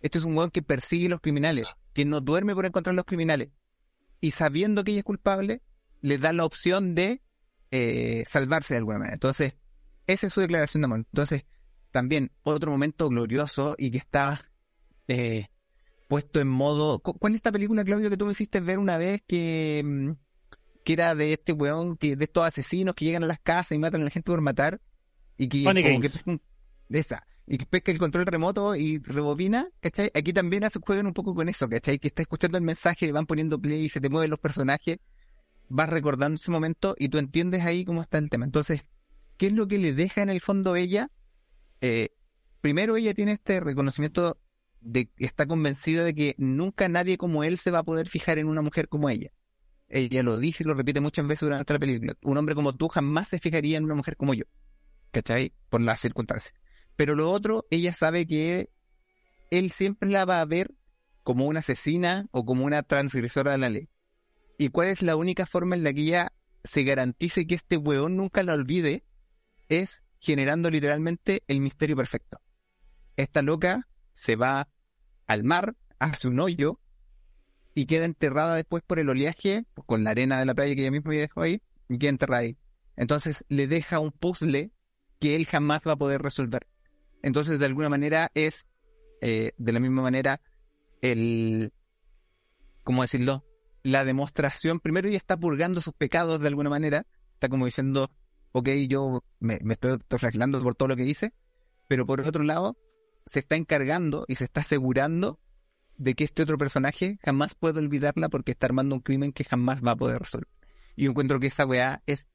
este es un weón que persigue a los criminales, que no duerme por encontrar a los criminales y sabiendo que ella es culpable, le da la opción de eh, salvarse de alguna manera. Entonces, esa es su declaración de amor. Entonces, también otro momento glorioso y que está eh, puesto en modo... cu- ¿Cuál es esta película, Claudio, que tú me hiciste ver una vez que, mm, que era de este weón, que de estos asesinos que llegan a las casas y matan a la gente por matar? Y que Funny como Games. que de esa. Y que pesca el control remoto y rebobina, ¿cachai? Aquí también hace, juegan un poco con eso, ¿cachai? Que está escuchando el mensaje, van poniendo play y se te mueven los personajes, vas recordando ese momento y tú entiendes ahí cómo está el tema. Entonces, ¿qué es lo que le deja en el fondo ella? Eh, primero ella tiene este reconocimiento de que está convencida de que nunca nadie como él se va a poder fijar en una mujer como ella. Ella lo dice y lo repite muchas veces durante la película. Un hombre como tú jamás se fijaría en una mujer como yo. ¿Cachai? Por las circunstancias. Pero lo otro, ella sabe que él siempre la va a ver como una asesina o como una transgresora de la ley. ¿Y cuál es la única forma en la que ella se garantice que este weón nunca la olvide? Es generando literalmente el misterio perfecto. Esta loca se va al mar, hace un hoyo y queda enterrada después por el oleaje, con la arena de la playa que ella misma dejado ahí, y queda enterrada ahí. Entonces le deja un puzzle que él jamás va a poder resolver. Entonces, de alguna manera, es, eh, de la misma manera, el, ¿cómo decirlo? La demostración, primero ella está purgando sus pecados de alguna manera, está como diciendo, ok, yo me, me estoy autoflagelando por todo lo que hice, pero por otro lado, se está encargando y se está asegurando de que este otro personaje jamás puede olvidarla porque está armando un crimen que jamás va a poder resolver. Y yo encuentro que esa weá es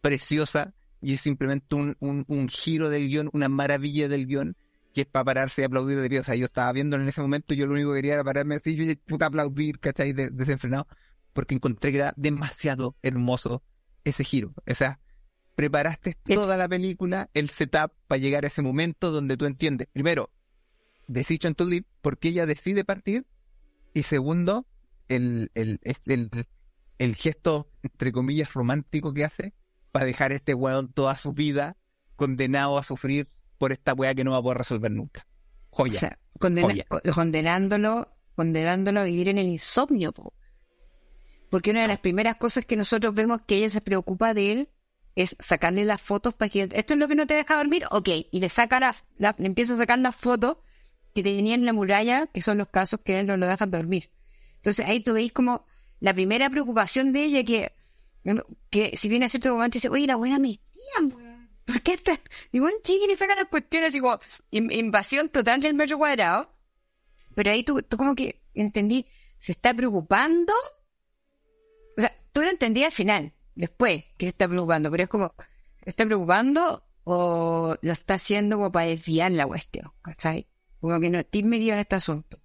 preciosa y es simplemente un, un, un giro del guion, una maravilla del guion que es para pararse y aplaudir de pie. O sea, yo estaba viendo en ese momento, yo lo único que quería era pararme así y puta aplaudir, ¿cachai? De- desenfrenado, porque encontré que era demasiado hermoso ese giro. O sea, preparaste toda la película, el setup para llegar a ese momento donde tú entiendes, primero, Decision to Live, porque ella decide partir, y segundo, el, el, el, el gesto, entre comillas, romántico que hace para dejar a este weón toda su vida condenado a sufrir por esta weá que no va a poder resolver nunca. Joya. O sea, condena- Joya. condenándolo, condenándolo a vivir en el insomnio, po. Porque una de las primeras cosas que nosotros vemos que ella se preocupa de él es sacarle las fotos para que esto es lo que no te deja dormir, ok, y le saca la, la- le empieza a sacar las fotos que tenía en la muralla, que son los casos que él no lo dejan dormir. Entonces ahí tú veis como la primera preocupación de ella que, que si viene a cierto momento dice, oye, la buena weón. ¿por qué está? Y bueno, chiqui le saca las cuestiones in- invasión total del metro cuadrado. Pero ahí tú, tú como que entendí, se está preocupando. O sea, tú lo entendí al final, después que se está preocupando, pero es como, ¿se está preocupando o lo está haciendo como para desviar la cuestión? ¿Cachai? Como que no estoy metido en este asunto.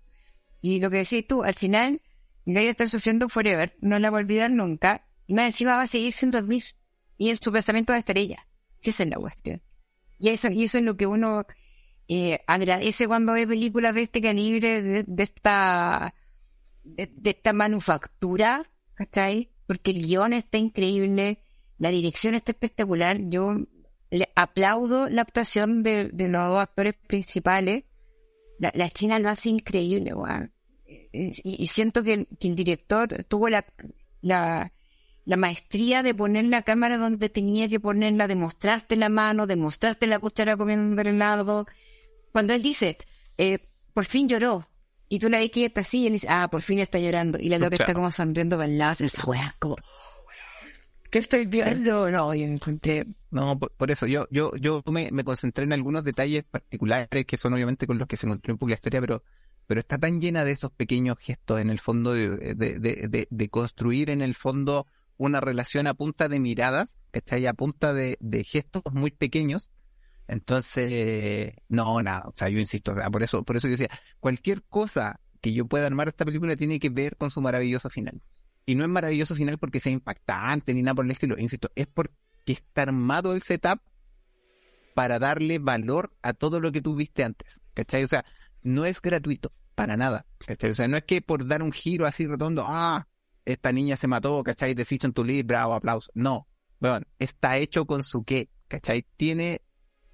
Y lo que decís tú, al final, Gaia está sufriendo forever, no la va a olvidar nunca, y más encima va a seguir sin dormir. Y en su pensamiento va a estar ella. Sí, esa es la cuestión. Y eso, y eso es lo que uno eh, agradece cuando ve películas de este calibre, de, de esta de esta manufactura, ¿cachai? Porque el guion está increíble, la dirección está espectacular. Yo le aplaudo la actuación de, de los dos actores principales. La, la China lo hace increíble, weón. Y, y siento que el, que el director tuvo la, la, la maestría de poner la cámara donde tenía que ponerla, de mostrarte la mano, de mostrarte la cuchara comiendo del helado. Cuando él dice, eh, por fin lloró, y tú la ves que está así, y él dice, ah, por fin está llorando, y la loca está como sonriendo para el lado, esa weá, como, ¿qué estoy viendo? No, yo encontré, No, por, por eso yo yo yo me, me concentré en algunos detalles particulares que son obviamente con los que se encontró un poco la historia, pero pero está tan llena de esos pequeños gestos en el fondo de, de, de, de- construir en el fondo una relación a punta de miradas, ¿cachai? A punta de, de gestos muy pequeños. Entonces, no, nada, o sea, yo insisto, o sea, por eso, por eso yo decía, cualquier cosa que yo pueda armar esta película tiene que ver con su maravilloso final. Y no es maravilloso final porque sea impactante ni nada por el estilo, insisto, es porque está armado el setup para darle valor a todo lo que tú viste antes, ¿cachai? O sea, no es gratuito, para nada, ¿cachai? O sea, no es que por dar un giro así redondo, ah, esta niña se mató, ¿cachai? Decision to live, bravo, aplauso. No, está hecho con su qué, ¿cachai? Tiene,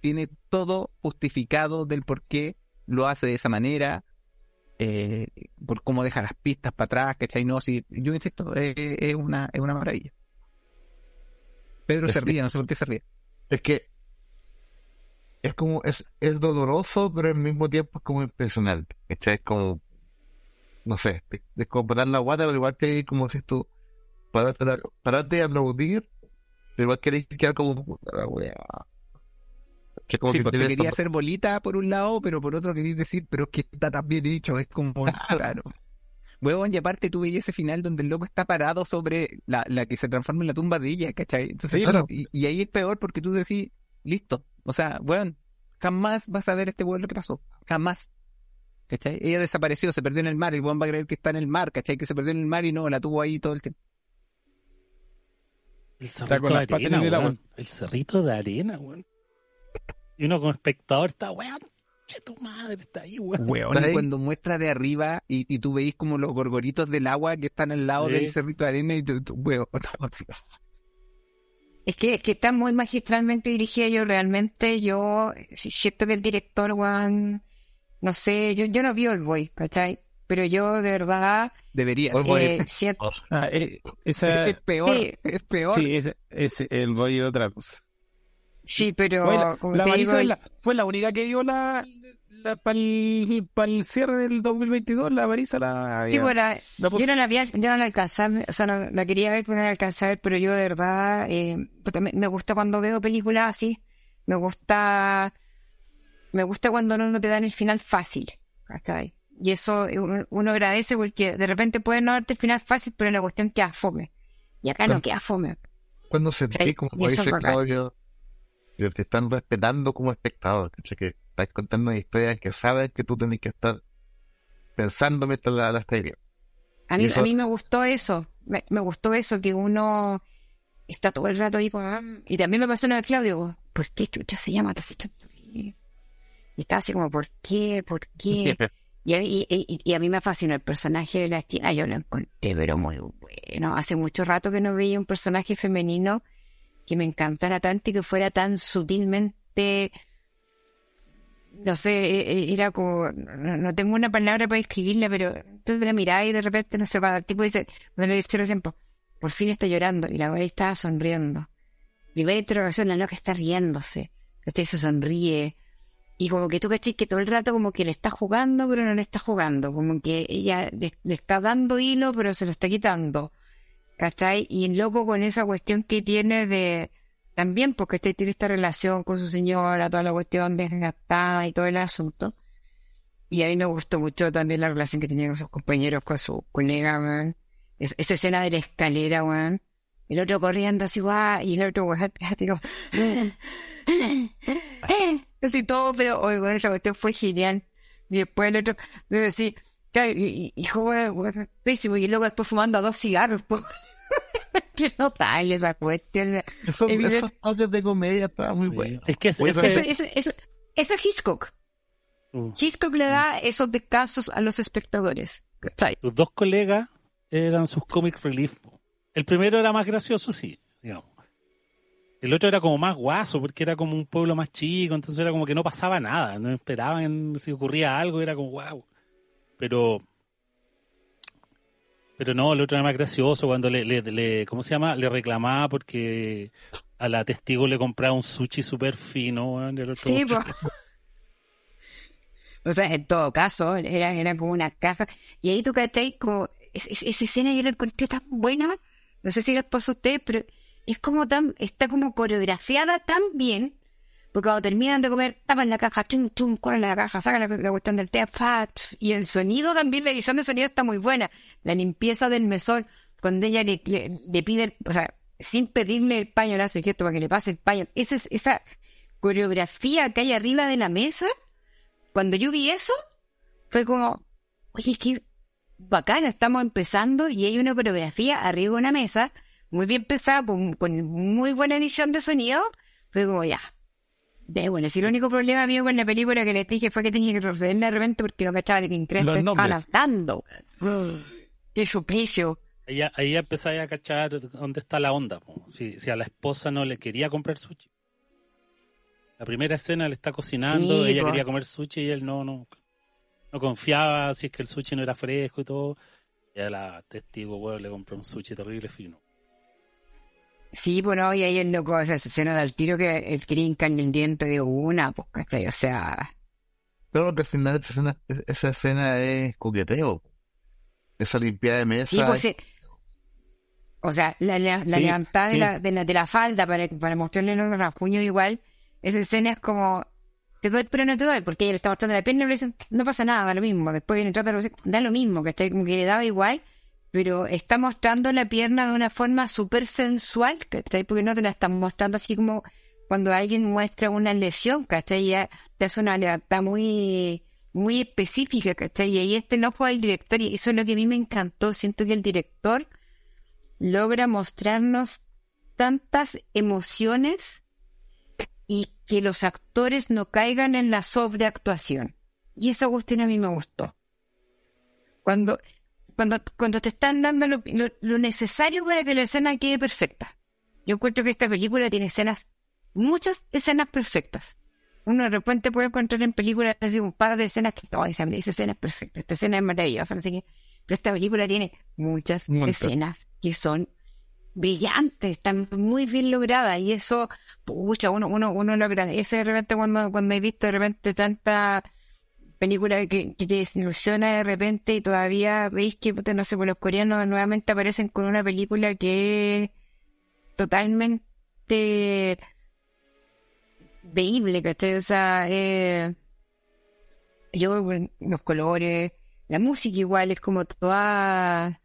tiene todo justificado del por qué lo hace de esa manera, eh, por cómo deja las pistas para atrás, ¿cachai? No, si, yo insisto, eh, es una, es una maravilla. Pedro se ríe, no sé por qué se ríe. Es que es como, es, es doloroso, pero al mismo tiempo es como impresionante. ¿cachai? Es como, no sé, es, es como parar la guata, pero igual que como si tú, pararte, pararte y aplaudir, pero igual querés quedar como, puta la wea. Que como sí, si porque tienes quería hacer bolita por un lado, pero por otro quería decir, pero es que está tan bien hecho, es como, claro. Huevón, y aparte tú veías ese final donde el loco está parado sobre la, la que se transforma en la tumba de ella, ¿cachai? Entonces, Sí, claro. y, y ahí es peor porque tú decís, listo, o sea, weón, jamás vas a ver este weón lo que pasó, jamás. ¿Cachai? Ella desapareció, se perdió en el mar, el weón va a creer que está en el mar, ¿cachai? Que se perdió en el mar y no, la tuvo ahí todo el tiempo. El Está cerrito con de arena. El cerrito de arena, weón. Y uno como espectador está, weón, che tu madre, está ahí, weón. Weón, ¿Está y ahí? cuando muestra de arriba y, y tú veis como los gorgoritos del agua que están al lado Sí. del cerrito de arena y tú, tú- weón, [LAUGHS] Es que, es que está muy magistralmente dirigida. Yo realmente, yo si- siento que el director, Juan, no sé, yo, yo no vi el boy, ¿cachai? Pero yo de verdad Boy. eh, siento, Ah, eh, esa, Es peor, Sí. es peor. sí, ese, ese- el boy es otra cosa. Sí, pero la, como la te Marisa digo, la- fue la única que dio la, para el, cierre del 2022, la Marisa la... sí, pues, la- la yo no la vi, yo no la alcanzé, a ver, o sea, no, la quería ver, pero no la alcanzé a ver, pero yo de verdad, eh, me, me gusta cuando veo películas así, me gusta, me gusta cuando no te dan el final fácil, ¿cachai? y eso uno, uno agradece porque de repente puede no darte el final fácil, pero la cuestión queda fome. Y acá no Claro. queda fome. Cuando se ve, como dice. Claudio, que te están respetando como espectador, ¿cachai? que estás contando historias que sabes que tú tenés que estar pensando mientras la, la estás viendo. A mí, eso- a mí me gustó eso, me, me gustó eso, que uno está todo el rato ahí como, "Ah", y también me pasó una vez Claudio, ¿por qué chucha se llama? Y estaba así como, ¿por qué? ¿Por qué? [LAUGHS] Y, a- y, y- y a mí me fascinó el personaje de la Tina, yo lo encontré, pero muy bueno. Hace mucho rato que no veía un personaje femenino que me encantara tanto y que fuera tan sutilmente, no sé, e- e- era como, no, tengo una palabra para describirla, pero tú la mirada y de repente, no sé, cuando el tipo dice, po, por fin está llorando, y la güey estaba sonriendo. Primera interrogación, la loca está riéndose, ¿cachai? Se sonríe, y como que tú cachai que todo el rato como que le está jugando, pero no le está jugando. Como que ella le está dando hilo, pero se lo está quitando. Y el loco con esa cuestión que tiene de... También porque este tiene esta relación con su señora, toda la cuestión desgastada y todo el asunto. Y a mí me gustó mucho también la relación que tenía con sus compañeros, con su colega, weón. Es- esa escena de la escalera, weón. El otro corriendo así, guau, y el otro, weón, [LAUGHS] como... [LAUGHS] Así todo, pero oye, esa cuestión fue genial. Y después el otro, debe decir, joder, weón, pésimo, y luego después fumando a dos cigarros, [LAUGHS] pues. [LAUGHS] Qué notable esa cuestión. Esos, toques de comedia estaban muy Sí. buenos. Es que es- Eso, eso, eso, eso es Hitchcock. uh, Hitchcock le da esos descansos a los espectadores. Tus dos colegas eran sus comic relief. El primero era más gracioso, sí, digamos. El otro era como más guaso, porque era como un pueblo más chico, entonces era como que no pasaba nada, no esperaban si ocurría algo, era como wow. Pero pero no, el otro era más gracioso cuando le, le, le- ¿cómo se llama? Le reclamaba porque a la testigo le compraba un sushi súper fino, el otro- Sí, pues. [LAUGHS] O sea, en todo caso, era, era como una caja. Y ahí tú cachai, como, es- es- esa escena yo la encontré tan buena. No sé si les pasó a ustedes, pero es como tan, está como coreografiada tan bien. Porque cuando terminan de comer, tapan la caja, chum, chum, corren la caja, sacan la, cuestión del té. Y el sonido también, la edición de sonido está muy buena. La limpieza del mesón, cuando ella le, le, le pide, o sea, sin pedirle el paño, le hace gesto para que le pase el paño. Esa, es- esa coreografía que hay arriba de la mesa, cuando yo vi eso, fue como, oye, qué bacana, estamos empezando y hay una coreografía arriba de una mesa, muy bien pesada, con, con muy buena edición de sonido. Fue como, ya. De bueno, si el único problema mío con la película que les dije fue que tenía que procederme de repente porque no cachaba de que estaban nombres. hablando. [GASPS] Qué suplicio. Ahí ya, ahí ya empezáis a cachar dónde está la onda. po. Si, si a la esposa no le quería comprar sushi. La primera escena le está cocinando, Sí, ella po. quería comer sushi y él no, no, no confiaba si es que el sushi no era fresco y todo. Y a la testigo, weón, le compró un sushi terrible fino. Sí, bueno, y ahí el loco, esa escena del tiro que él quería hincarle el diente de una, pues, ¿cachai? O sea, Pero que al final esa escena, esa escena es coqueteo. Esa limpiada de mesa. Sí, pues. O sea, la, la, la Sí, levantada de, la, de, la, de la falda para, para mostrarle los rasguños igual, esa escena es como, te doy pero no te doy, porque ella le está mostrando la pierna y le dicen, no pasa nada, da lo mismo. Después viene trata da lo mismo, que está como que le daba igual, pero está mostrando la pierna de una forma súper sensual, ¿cachai? Porque no te la están mostrando así como cuando alguien muestra una lesión, ¿cachai? Ya te hace una levantada muy, muy específica, ¿cachai? Y ahí este enojo al director, y eso es lo que a mí me encantó. Siento que el director logra mostrarnos tantas emociones y que los actores no caigan en la sobreactuación. Y esa cuestión a mí me gustó. Cuando, cuando, cuando te están dando lo, lo- lo necesario para que la escena quede perfecta. Yo encuentro que esta película tiene escenas, muchas escenas perfectas. Uno de repente puede encontrar en películas así un par de escenas que todo esa, esa escena es perfecta, esta escena es maravillosa, sé qué. Pero esta película tiene muchas escenas que son brillantes, están muy bien logradas y eso, pucha, uno, uno, uno lo agradece de repente cuando, cuando he visto de repente tanta película que, que te desilusiona de repente y todavía veis que, no sé, pues los coreanos nuevamente aparecen con una película que es totalmente veíble, ¿cachai? O sea, eh, yo, los colores, la música igual es como toda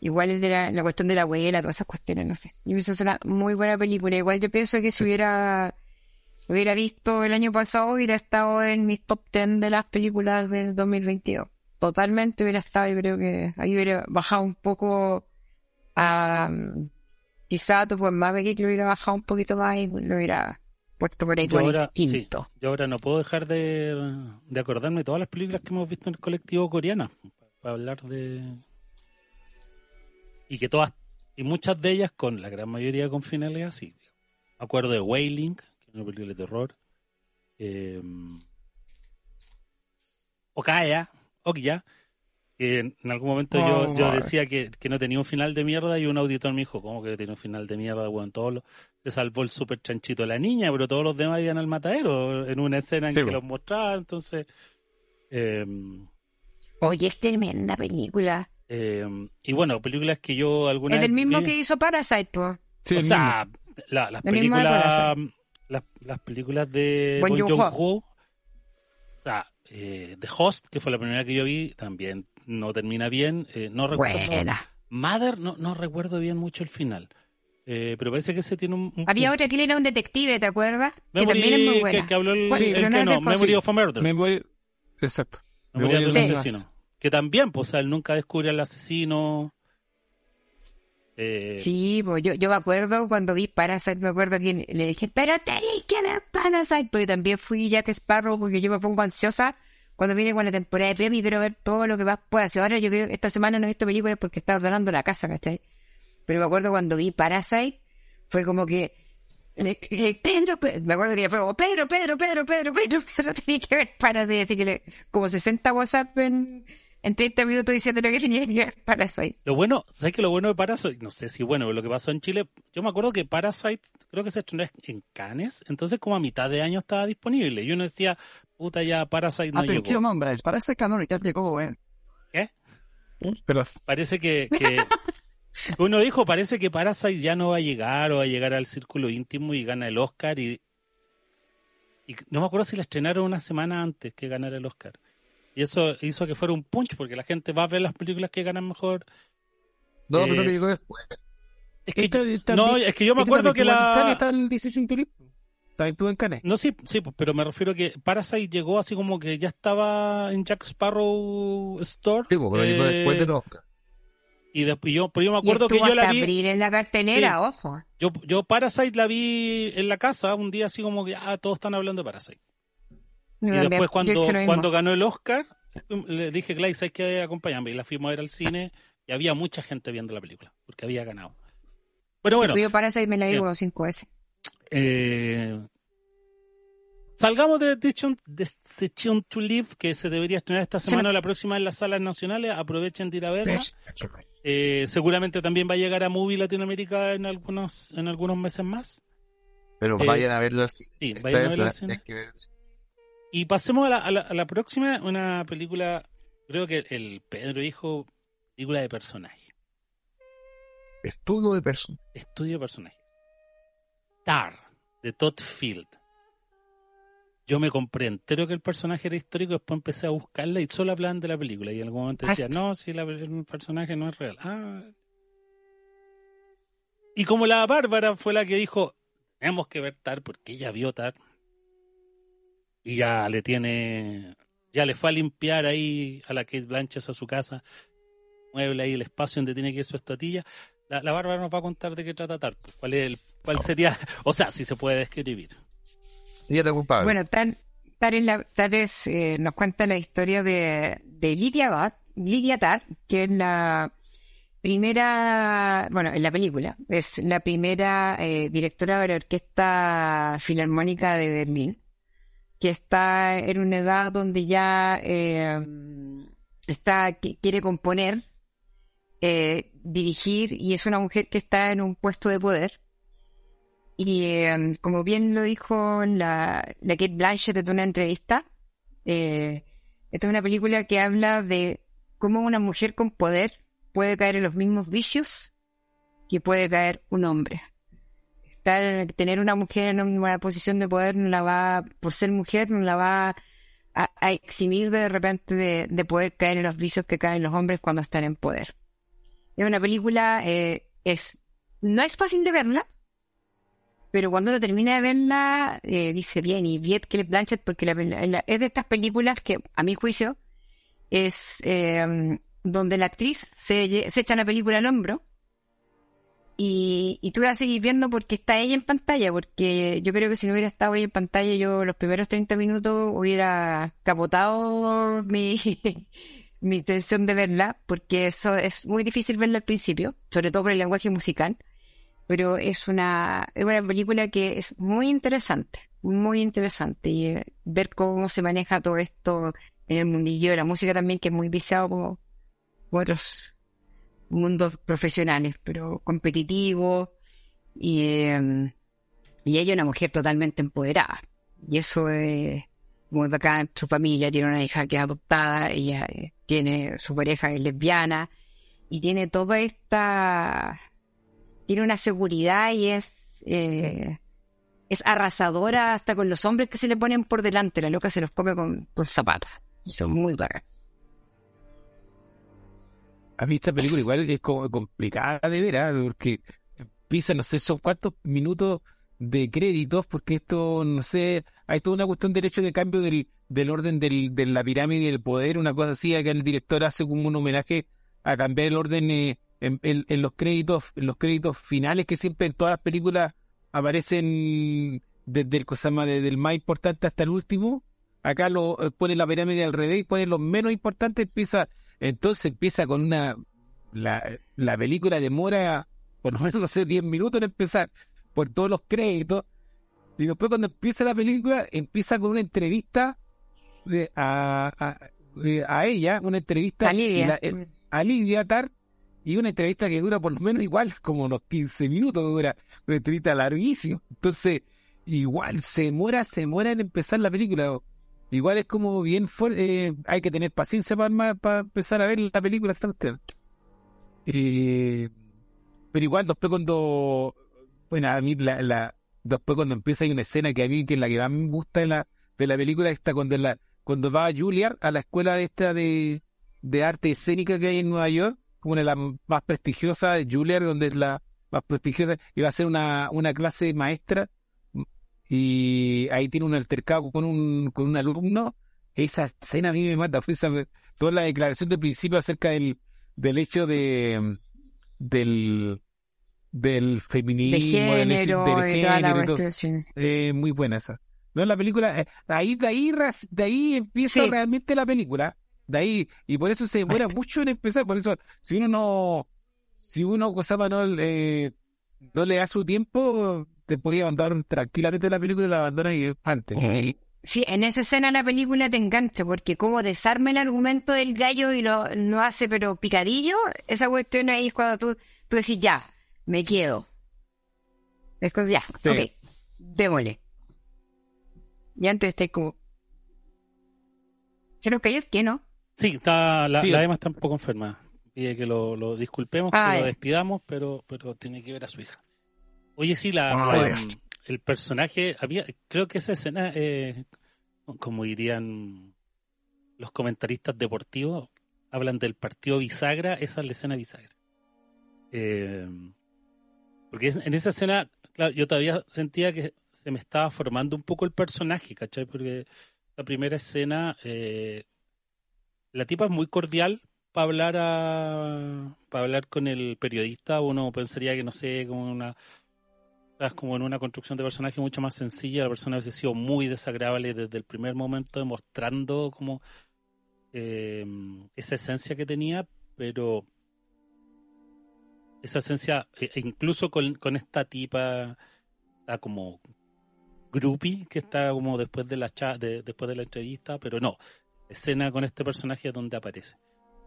igual es de la, la cuestión de la abuela, todas esas cuestiones, no sé. Yo pienso que es una muy buena película. Igual yo pienso que si hubiera hubiera visto el año pasado hubiera estado en mis top 10 de las películas del 2022. Totalmente hubiera estado, yo creo que ahí hubiera bajado un poco a quizá tu pues más que lo hubiera bajado un poquito más y lo hubiera puesto por ahí Yo ahora, sí, yo ahora no puedo dejar de, de acordarme de todas las películas que hemos visto en el colectivo coreana para hablar de y que todas y muchas de ellas con la gran mayoría con finales así. Me acuerdo de Wailing, una película de terror. Eh, Okaya, Okya, que en en algún momento yo, Oh, yo decía que, que no tenía un final de mierda y un auditor me dijo, ¿cómo que tiene un final de mierda? Bueno, todos los- se salvó el super chanchito de la niña, pero todos los demás iban al matadero en una escena en Sí, que po. los mostraba, entonces... eh, Oye, es tremenda película. eh, y bueno, películas que yo alguna Es del mismo vi- que hizo Parasite, pues. Sí, o sea, la- las películas las, las películas de Bong Joon-ho. Sea, eh, The Host, que fue la primera que yo vi, también no termina bien. eh, no recuerdo. Buena. Mother, no, no recuerdo bien mucho el final. Eh, pero parece que ese tiene un. un- Había otra que era un detective, ¿te acuerdas? Que Memory, también es muy que, buena. que habló el, Sí, el que no. Memory of a Murder. Me voy- Exacto. Memoria de un Sí. asesino. Que también, pues, o sea, él nunca descubre al asesino. Eh, Sí, pues yo, yo me acuerdo cuando vi Parasite, me acuerdo que le dije, pero tenéis que ver Parasite, porque también fui Jack Sparrow, porque yo me pongo ansiosa cuando viene con la temporada de premio y quiero ver todo lo que más pueda hacer. Ahora yo creo que esta semana no he visto películas porque estaba ordenando la casa, ¿cachai? Pero me acuerdo cuando vi Parasite, fue como que, Pedro, Pe- me acuerdo que fue como, Pedro, Pedro, Pedro, Pedro, Pedro, Pedro, tenía que ver Parasite, así que como 60 WhatsApp en, en 30 minutos diciéndole que tenía que ver Parasite. Lo bueno, ¿sabes que lo bueno de Parasite? No sé si bueno, lo que pasó en Chile, yo me acuerdo que Parasite creo que se estrenó en Cannes, entonces como a mitad de año estaba disponible. Y uno decía, puta ya, Parasite no llegó. Atención, hombres, parece que no, ya llegó, eh. Perdón. Parece que, [LAUGHS] que uno dijo, parece que Parasite ya no va a llegar o va a llegar al círculo íntimo y gana el Oscar y, y no me acuerdo si la estrenaron una semana antes que ganara el Oscar. Y eso hizo que fuera un punch porque la gente va a ver las películas que ganan mejor. No, Eh, pero no llegó después. Es que, Esta- esta- no, es que yo me esta acuerdo que también estuvo en Cannes, la... Está el 16 turismo. También estuvo en Cannes. No, sí, sí, pues, pero me refiero que Parasite llegó así como que ya estaba en Jack Sparrow Store. Sí, pues, pero llegó eh, después del Oscar. Y después yo, pero yo me acuerdo que yo la vi. abril en la cartelera, ojo. Yo, yo Parasite la vi en la casa un día así como que ah, todos están hablando de Parasite. Y después cuando, cuando ganó el Oscar, le dije, Glay, ¿sabes que acompañarme? Y la fuimos a ver al [LAUGHS] cine y había mucha gente viendo la película, porque había ganado. Pero bueno, Yo Parasite me la digo veces. eh, salgamos de Decision, Decision to Live, que se debería estrenar esta semana o la próxima en las salas nacionales. Aprovechen de ir a verla. Eh, seguramente también va a llegar a Movie Latinoamérica en algunos, en algunos meses más. Pero Eh, vayan a verlo así. sí, vayan a vez Y pasemos a la, a la, a la próxima, una película, creo que el Pedro dijo, película de personaje, Estudio de persona. estudio de personaje. Tar, de Todd Field. Yo me compré entero que el personaje era histórico, después empecé a buscarla y solo hablaban de la película. Y en algún momento decía, no, si la- el personaje no es real. Ah. Y como la Bárbara fue la que dijo, tenemos que ver Tar porque ella vio Tar. Y ya le tiene, ya le fue a limpiar ahí a la Kate Blanchett a su casa, mueble ahí el espacio donde tiene que ir su estatilla. La, la Bárbara nos va a contar de qué trata Tar. pues, ¿Cuál es el, cuál sería, o sea, si se puede describir. Ella te culpable. Bueno, Tar, Tar es la- eh, nos cuenta la historia de, de Lydia Tar, Lydia Tar, que es la primera, bueno, en la película, es la primera eh, directora de la Orquesta Filarmónica de Berlín, que está en una edad donde ya eh, está, qui- quiere componer, eh, dirigir, y es una mujer que está en un puesto de poder. Y eh, como bien lo dijo la, la Kate Blanchett en una entrevista, eh, esta es una película que habla de cómo una mujer con poder puede caer en los mismos vicios que puede caer un hombre. Tener una mujer en una posición de poder no la va, por ser mujer, no la va a, a eximir de repente de, de poder caer en los vicios que caen los hombres cuando están en poder. Es una película, eh, es, no es fácil de verla, pero cuando uno termina de verla, eh, dice bien, y Viet Kate Blanchett, porque la- la- es de estas películas que, a mi juicio, es eh, donde la actriz se, se echa una película al hombro y, y tú vas a seguir viendo porque está ella en pantalla, porque yo creo que si no hubiera estado ella en pantalla, yo los primeros 30 minutos hubiera capotado mi, [LAUGHS] mi intención de verla, porque eso es muy difícil verla al principio, sobre todo por el lenguaje musical, pero es una, es una película que es muy interesante, muy interesante, y eh, ver cómo se maneja todo esto en el mundillo de la música también, que es muy viciado como, como otros mundos profesionales, pero competitivos, y, eh, y ella es una mujer totalmente empoderada, y eso es muy bacán, su familia tiene una hija que es adoptada, ella eh, tiene su pareja es lesbiana, y tiene toda esta, tiene una seguridad y es, eh, es arrasadora hasta con los hombres que se le ponen por delante, la loca se los come con, con zapatos, y son muy bacán. A mí esta película igual es como complicada de ver, ¿ah? porque empieza, no sé, son cuántos minutos de créditos, porque esto, no sé, hay toda una cuestión de derecho de cambio del, del orden del, de la pirámide del poder, una cosa así, que el director hace como un homenaje a cambiar el orden eh, en, en- los créditos, en los créditos finales, que siempre en todas las películas aparecen desde el cosa más, desde el más importante hasta el último. Acá lo eh, pone la pirámide al revés y pone los menos importantes, empieza entonces empieza con una. La, la película demora por lo menos, [LAUGHS] no sé, 10 minutos en empezar, por todos los créditos. Y después, cuando empieza la película, empieza con una entrevista a, a, a ella, una entrevista A Lidia. la- eh, a Lidia Tar, y una entrevista que dura por lo menos igual, [LAUGHS] como unos 15 minutos dura, una entrevista larguísima. Entonces, igual se demora, se demora en empezar la película. Igual es como bien fuerte, eh, hay que tener paciencia para, para empezar a ver la película, ¿está usted? Eh, pero igual después cuando, bueno, a mí la, después cuando empieza hay una escena que a mí, que es la que más me gusta de la, de la película, está cuando cuando va Juilliard a la escuela esta de, de arte escénica que hay en Nueva York, una de las más prestigiosas, Juilliard, donde es la más prestigiosa, y va a hacer una, una clase maestra, y ahí tiene un altercado con un, con un alumno, esa escena a mí me mata, fue esa, toda la declaración de principio acerca del, del hecho de, del, del feminismo, de del género, del y toda la género sí. Eh, muy buena esa. No, la película, eh, ahí, de ahí, de ahí empieza Sí. realmente la película. De ahí, y por eso se demora [LAUGHS] mucho en empezar. Por eso, si uno no, si uno, cosa no, eh, no le da su tiempo, te podría abandonar tranquilamente la película y la abandonas y antes. Sí, en esa escena la película te engancha, porque como desarma el argumento del gallo y lo, lo hace pero picadillo, esa cuestión ahí es cuando tú, tú decís, ya, me quedo. Es como, ya, Sí. ok, démosle. Y antes estáis como... ¿Se nos cayó qué, no? Sí, está, la, Sí. la Emma está un poco enferma. Pide que lo, lo disculpemos, que lo despidamos, pero, pero tiene que ver a su hija. Oye, sí, la, el personaje, había, creo que esa escena, eh, como dirían los comentaristas deportivos, hablan del partido bisagra, esa es la escena bisagra. Eh, porque en esa escena, claro, yo todavía sentía que se me estaba formando un poco el personaje, ¿cachai? Porque la primera escena, eh, la tipa es muy cordial para hablar a, para hablar con el periodista. Uno pensaría que no sé, como una, estás como en una construcción de personaje mucho más sencilla. La persona hubiese sido muy desagradable desde el primer momento, demostrando como eh, esa esencia que tenía, pero esa esencia, e- e incluso con, con esta tipa, está como groupie que está como después de la cha- de- después de la entrevista, pero no, escena con este personaje donde aparece.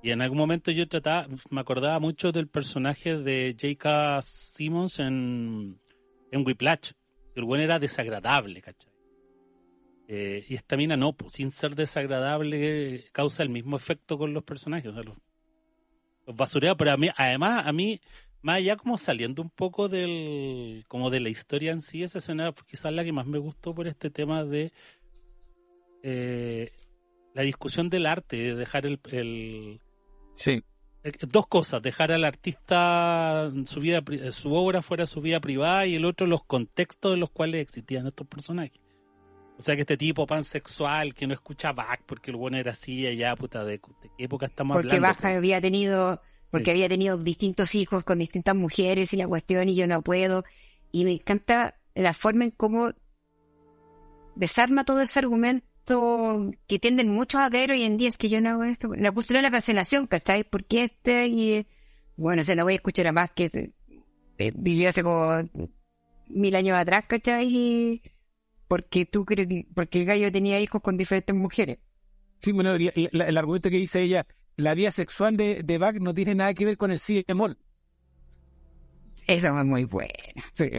Y en algún momento yo trataba, me acordaba mucho del personaje de J.K. Simmons en, en Whiplash. El bueno era desagradable, ¿cachai? Eh, y esta mina no, pues, sin ser desagradable, causa el mismo efecto con los personajes. O sea, los, los pero a mí, además, a mí, más allá como saliendo un poco del, como de la historia en sí, esa escena fue quizás la que más me gustó por este tema de eh, la discusión del arte, de dejar el, el Sí. Eh, dos cosas, dejar al artista su vida, eh, su obra fuera su vida privada y el otro los contextos en los cuales existían estos personajes. O sea que este tipo pansexual que no escucha Bach porque el bueno era así allá, puta, de, de qué época estamos Porque hablando. Baja había tenido, porque Sí. había tenido distintos hijos con distintas mujeres y la cuestión y yo no puedo. Y me encanta la forma en cómo desarma todo ese argumento que tienden muchos a ver hoy en día, es que yo no hago esto. La postura de la cancelación, ¿cachai? Porque este y bueno, se no voy a escuchar a más que eh, vivió hace como mil años atrás, ¿cachai? Y porque tú crees que, porque el gallo tenía hijos con diferentes mujeres. Sí, bueno, y- y la- el argumento que dice ella, la vida sexual de, de Bach no tiene nada que ver con el sí bemol. Esa es muy buena. Sí.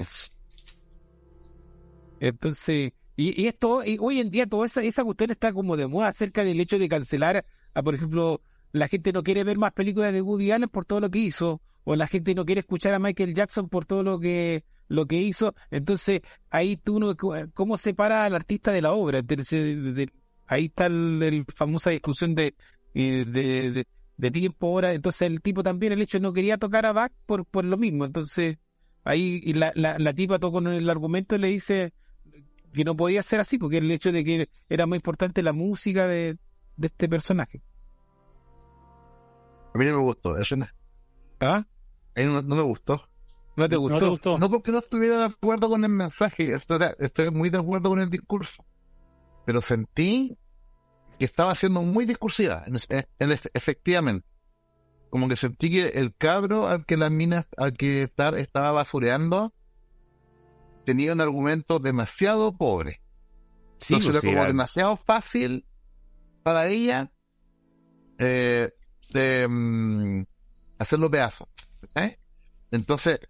Entonces, y, y esto, y hoy en día toda esa, esa cuestión está como de moda acerca del hecho de cancelar a, por ejemplo, la gente no quiere ver más películas de Woody Allen por todo lo que hizo, o la gente no quiere escuchar a Michael Jackson por todo lo que lo que hizo. Entonces, ahí tú no, ¿cómo separa al artista de la obra? Entonces, ahí está el famosa discusión de, eh, de, de, tiempo, hora. Entonces, el tipo también, el hecho no quería tocar a Bach por, por lo mismo. Entonces, ahí y la, la, la tipa todo con el argumento le dice que no podía ser así, porque el hecho de que era más importante la música de, de este personaje. A mí no me gustó, eso no, ¿Ah? a mí no, no me gustó. ¿No te ¿No gustó? te gustó? No porque no estuviera de acuerdo con el mensaje, estoy, estoy muy de acuerdo con el discurso. Pero sentí que estaba siendo muy discursiva, en, en- efectivamente. Como que sentí que el cabro al que la mina, al que estar estaba basureando, tenía un argumento demasiado pobre. Sí, pues, como demasiado fácil para ella eh, de mm, hacerlo pedazos. ¿eh? Entonces,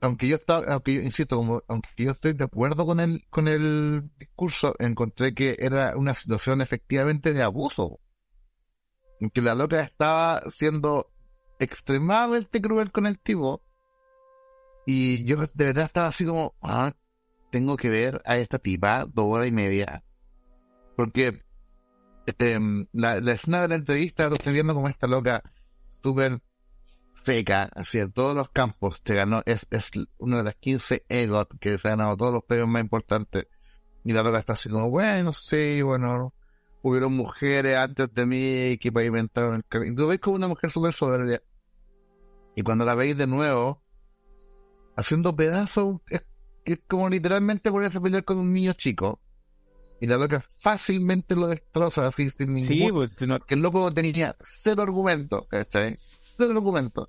aunque yo estaba, aunque yo insisto, como aunque yo estoy de acuerdo con el, con el discurso, encontré que era una situación efectivamente de abuso. Que la loca estaba siendo extremadamente cruel con el tipo. Y yo de verdad estaba así como, ah, tengo que ver a esta tipa dos horas y media. Porque este, la, escena de la entrevista lo estoy viendo como esta loca súper seca, así en todos los campos. Se ganó, es, es una de las 15 EGOT que se ha ganado todos los premios más importantes. Y la loca está así como, bueno, sí, bueno, hubieron mujeres antes de mí que pavimentaron el camino. Y tú ves como una mujer súper soberbia. Y cuando la veis de nuevo, haciendo pedazos, es, es como literalmente ponerse a pelear con un niño chico. Y la loca fácilmente lo destroza así sin ningún... Sí, pues, no- que el loco tenía cero argumento, ¿cachai? Cero argumento.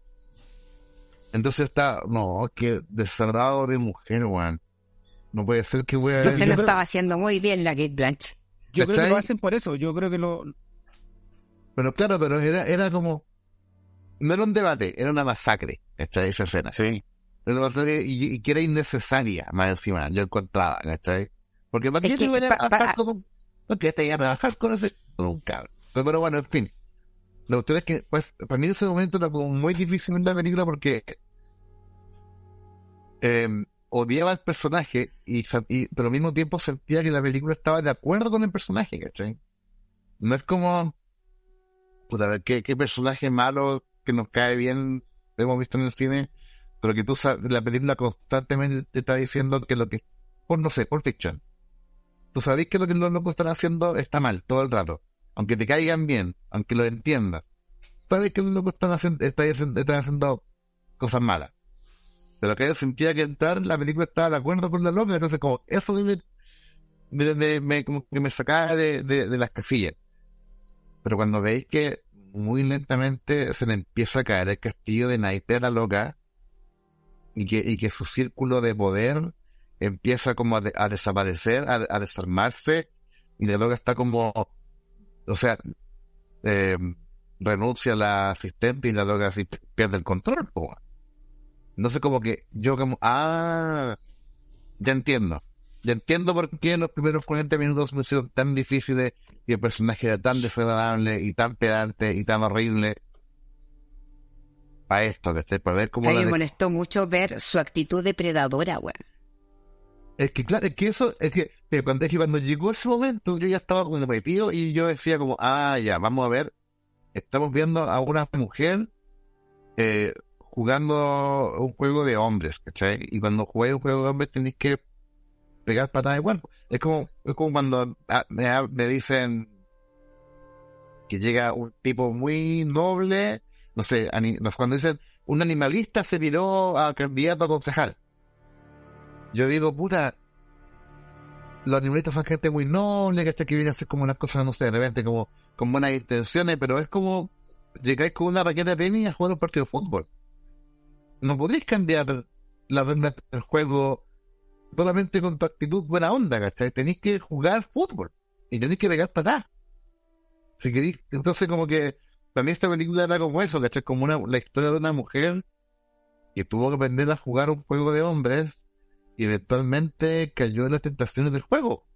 Entonces está, no, que desarrado de mujer, weón. No puede ser que voy a... Yo Se lo estaba haciendo muy bien la Kate Blanchett. yo creo que lo hacen por eso. Yo creo que lo. Pero claro, pero era, era como... No era un debate, era una masacre, ¿cachai? Esa escena. Sí. Una masacre y, y que era innecesaria, más encima, yo encontraba, ¿cachai? Porque para qué que te voy a trabajar con un... ¿Por qué te iba a trabajar con ese... con un cabrón? Pero, bueno, en fin. La cuestión es que, pues, para mí en ese momento era como muy difícil ver la película porque eh, odiaba al personaje, y, y- pero al mismo tiempo sentía que la película estaba de acuerdo con el personaje, ¿cachai? No es como, puta, a ver, ¿qué, qué personaje malo que nos cae bien hemos visto en el cine, pero que tú sabes, la película constantemente te está diciendo que lo que, por no sé, por fiction, tú sabes que lo que los locos están haciendo está mal todo el rato, aunque te caigan bien, aunque lo entiendas, sabes que los locos están haciendo, están están haciendo cosas malas. Pero que yo sentía que entrar, la película estaba de acuerdo con la loca, entonces como eso me, me, me- sacaba de, de, las casillas. Pero cuando veis que muy lentamente se le empieza a caer el castillo de naipe a loca y que, y que su círculo de poder empieza como a, de- a desaparecer, a, desarmarse y la loca está como, o sea, eh, renuncia a la asistente y la loca así pierde el control. No sé, como que yo como, ah, ya entiendo. Ya entiendo por qué los primeros 40 minutos me hicieron tan difíciles y el personaje era tan desagradable y tan pedante y tan horrible. Para esto, que para ver cómo A mí me molestó mucho ver su actitud depredadora, weón. Es que claro, es que eso, es que cuando, es que cuando llegó ese momento, yo ya estaba como metido y yo decía como, ah, ya, vamos a ver, estamos viendo a una mujer eh, jugando un juego de hombres, ¿cachai? Y cuando juegas un juego de hombres tenéis que pegar patadas de cuerpo. Es como, es como cuando ah, me, me dicen que llega un tipo muy noble, no sé, cuando dicen un animalista se tiró a candidato a concejal. Yo digo, puta, los animalistas son gente muy noble, que que viene a hacer como unas cosas, no sé, de repente como con buenas intenciones, pero es como llegáis con una raqueta de tenis a jugar un partido de fútbol. No podéis cambiar la regla del juego solamente con tu actitud buena onda, ¿cachai? Tenéis que jugar fútbol y tenéis que pegar patadas. Si queréis, entonces como que también esta película era como eso, ¿cachai? Como una, la historia de una mujer que tuvo que aprender a jugar un juego de hombres y eventualmente cayó en las tentaciones del juego.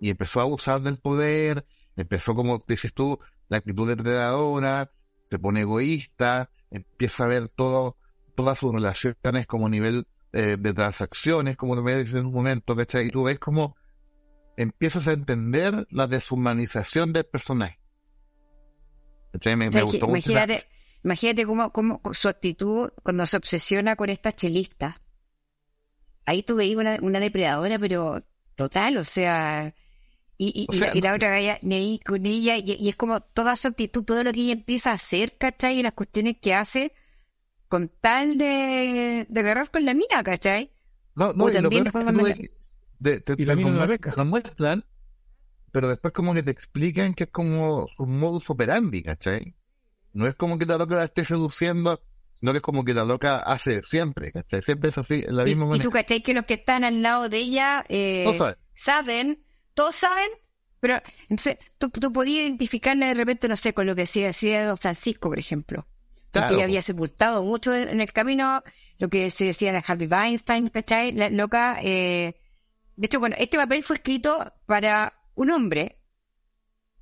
Y empezó a abusar del poder, empezó como dices tú, la actitud depredadora, se pone egoísta, empieza a ver todo, todas sus relaciones como nivel eh, de transacciones, como me dices en un momento, ¿cachai? Y tú ves como empiezas a entender la deshumanización del personaje. Me, gustó imagínate, imagínate cómo, cómo su actitud cuando se obsesiona con esta chelista ahí tú veías una, una depredadora, pero total, o sea, y, y, la, otra galla ahí con ella, y, es como toda su actitud, todo lo que ella empieza a hacer, ¿cachai? Y las cuestiones que hace con tal de, de agarrar con la mina, ¿cachai? No, no, y también lo de, y la mina la muestran, pero después como que te explican que es como su modus operandi, ¿cachai? No es como que la loca la esté seduciendo no que es como que la loca hace siempre, ¿cachai? Siempre es así, en la misma manera. Y tú, ¿cachai? Que los que están al lado de ella eh, saben. todos saben, pero entonces tú, tú podías identificarla de repente, no sé, con lo que decía, decía Don Francisco, por ejemplo. Claro. ella había sepultado mucho en el camino lo que se decía de Harvey Weinstein, ¿cachai? La loca. Eh... De hecho, bueno, este papel fue escrito para un hombre,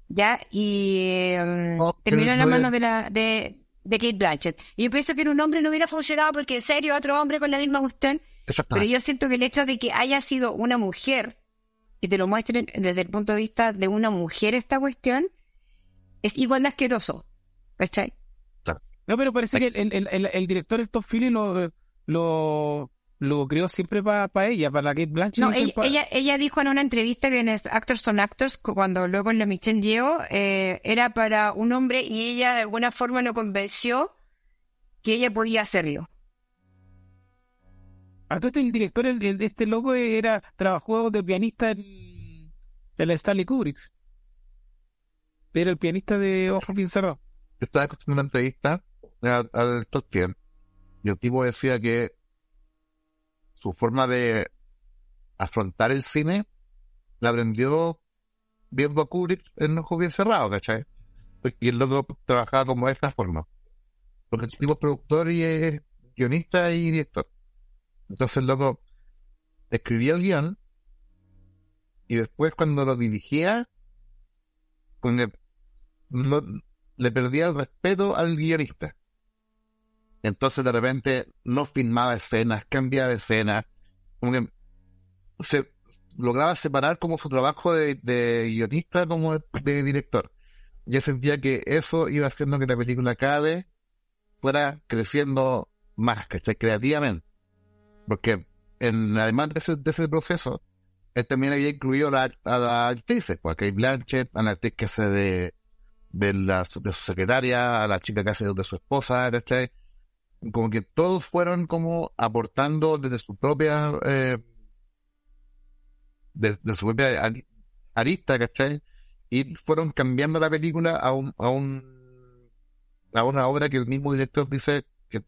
¿ya? Y eh, oh, terminó en la mano de la, de, de Kate Blanchett. Y yo pienso que en un hombre no hubiera funcionado porque en serio otro hombre con la misma cuestión. Pero yo siento que el hecho de que haya sido una mujer, y te lo muestren desde el punto de vista de una mujer esta cuestión, es igual de asqueroso. ¿Cachai? No, pero parece que el, el, el, el director Stop Philly lo, lo, lo creó siempre para ella, para la Kate Blanchett. No, ella, ella, dijo en una entrevista que en Actors son Actors, cuando luego en la Michelle llegó, eh, era para un hombre y ella de alguna forma lo convenció que ella podía hacerlo. A todo el director de este loco era, trabajó de pianista en, en la Stanley Kubrick. Era el pianista de Ojo Bien Cerrado. Yo estaba escuchando una entrevista al, al y el tipo decía que su forma de afrontar el cine la aprendió viendo a Kubrick en ojos bien cerrados, ¿cachai? Y el loco trabajaba como de esta forma. Porque el tipo es productor y es guionista y director. Entonces el loco escribía el guion y después cuando lo dirigía, no, le perdía el respeto al guionista. Entonces de repente no filmaba escenas, cambiaba de escenas, como que se lograba separar como su trabajo de, guionista como de, director. Yo sentía que eso iba haciendo que la película cada vez fuera creciendo más, ¿cachai? Creativamente. Porque en, además de ese, de ese proceso, él también había incluido a, la, actriz, porque hay Blanchett, a la actriz que hace de, de, la, de su secretaria, a la chica que hace de su esposa, ¿cachai? Como que todos fueron como aportando desde su propia eh, desde su propia arista, ¿cachai? Y fueron cambiando la película a un, a un a una obra que el mismo director dice que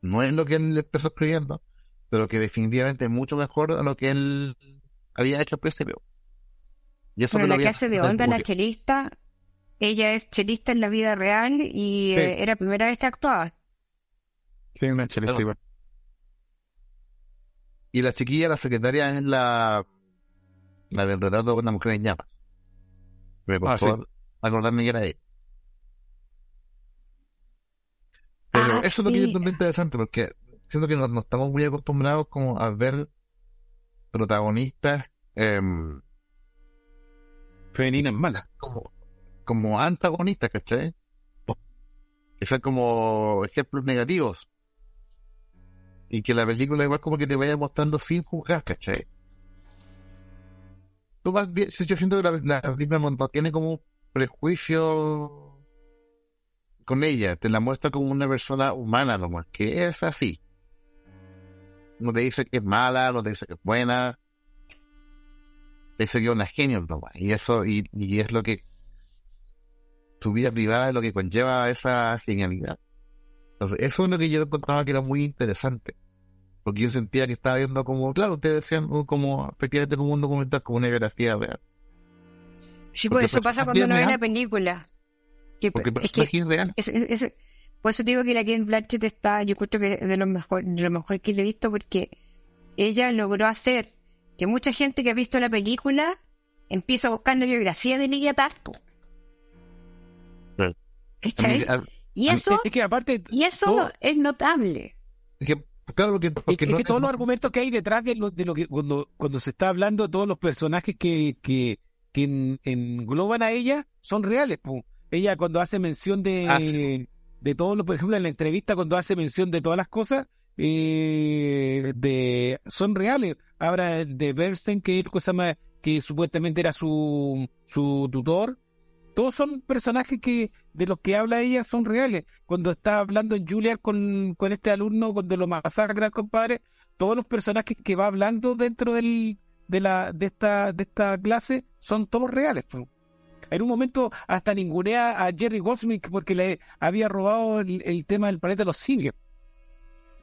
no es lo que él empezó escribiendo, pero que definitivamente es mucho mejor a lo que él había hecho al principio. Y eso la que hace de Olga, la chelista, ella es chelista en la vida real y eh, era la primera vez que actuaba. Y la chiquilla, la secretaria, es la, la del retrato con la mujer en llamas. Me costó ah, acordarme que era ella. Pero ah, eso es lo que yo encuentro interesante, porque siento que no, estamos muy acostumbrados como a ver protagonistas em, Femeninas malas. como, como antagonistas, ¿cachai? Que son como ejemplos negativos. Y que la película igual como que te vaya mostrando sin juzgar, ¿cachai? Tú vas bien, yo siento que la, la película tiene como prejuicio con ella, te la muestra como una persona humana nomás, que es así. No te dice que es mala, no te dice que es buena. Te dice que una genio nomás. Y eso, y, y es lo que tu vida privada es lo que conlleva esa genialidad. Entonces, eso es lo que yo encontraba que era muy interesante. Porque yo sentía que estaba viendo como, claro, ustedes decían uh, como, efectivamente como un documental, como una biografía real. Sí, Porque pues eso pasa cuando uno ve una película. Que, Porque es que es real. es- es- es- por eso digo que la Kate Blanchett está, yo creo que es de lo mejor, de lo mejor que le he visto porque ella logró hacer que mucha gente que ha visto la película empieza a buscar la biografía de Lidia Tarpo. Sí. ¿Cachai? Y eso, Es que aparte, y eso todo- es notable. es que, claro, porque, es porque que, es no- que todos no- los argumentos que hay detrás de lo, de lo que cuando, cuando se está hablando de todos los personajes que, que, que en- engloban a ella son reales. po. Ella cuando hace mención de, Ah, sí. de todo lo, por ejemplo, en la entrevista cuando hace mención de todas las cosas, eh, de son reales. Ahora de Bernstein, que, es cosa más, que supuestamente era su, su tutor, todos son personajes que de los que habla ella son reales. Cuando está hablando en Juilliard con, con este alumno, cuando lo masacra, compadre, todos los personajes que va hablando dentro del, de, la, de, esta, de esta clase son todos reales. En un momento hasta ningunea a Jerry Goldsmith porque le había robado el, el tema del planeta de los simios.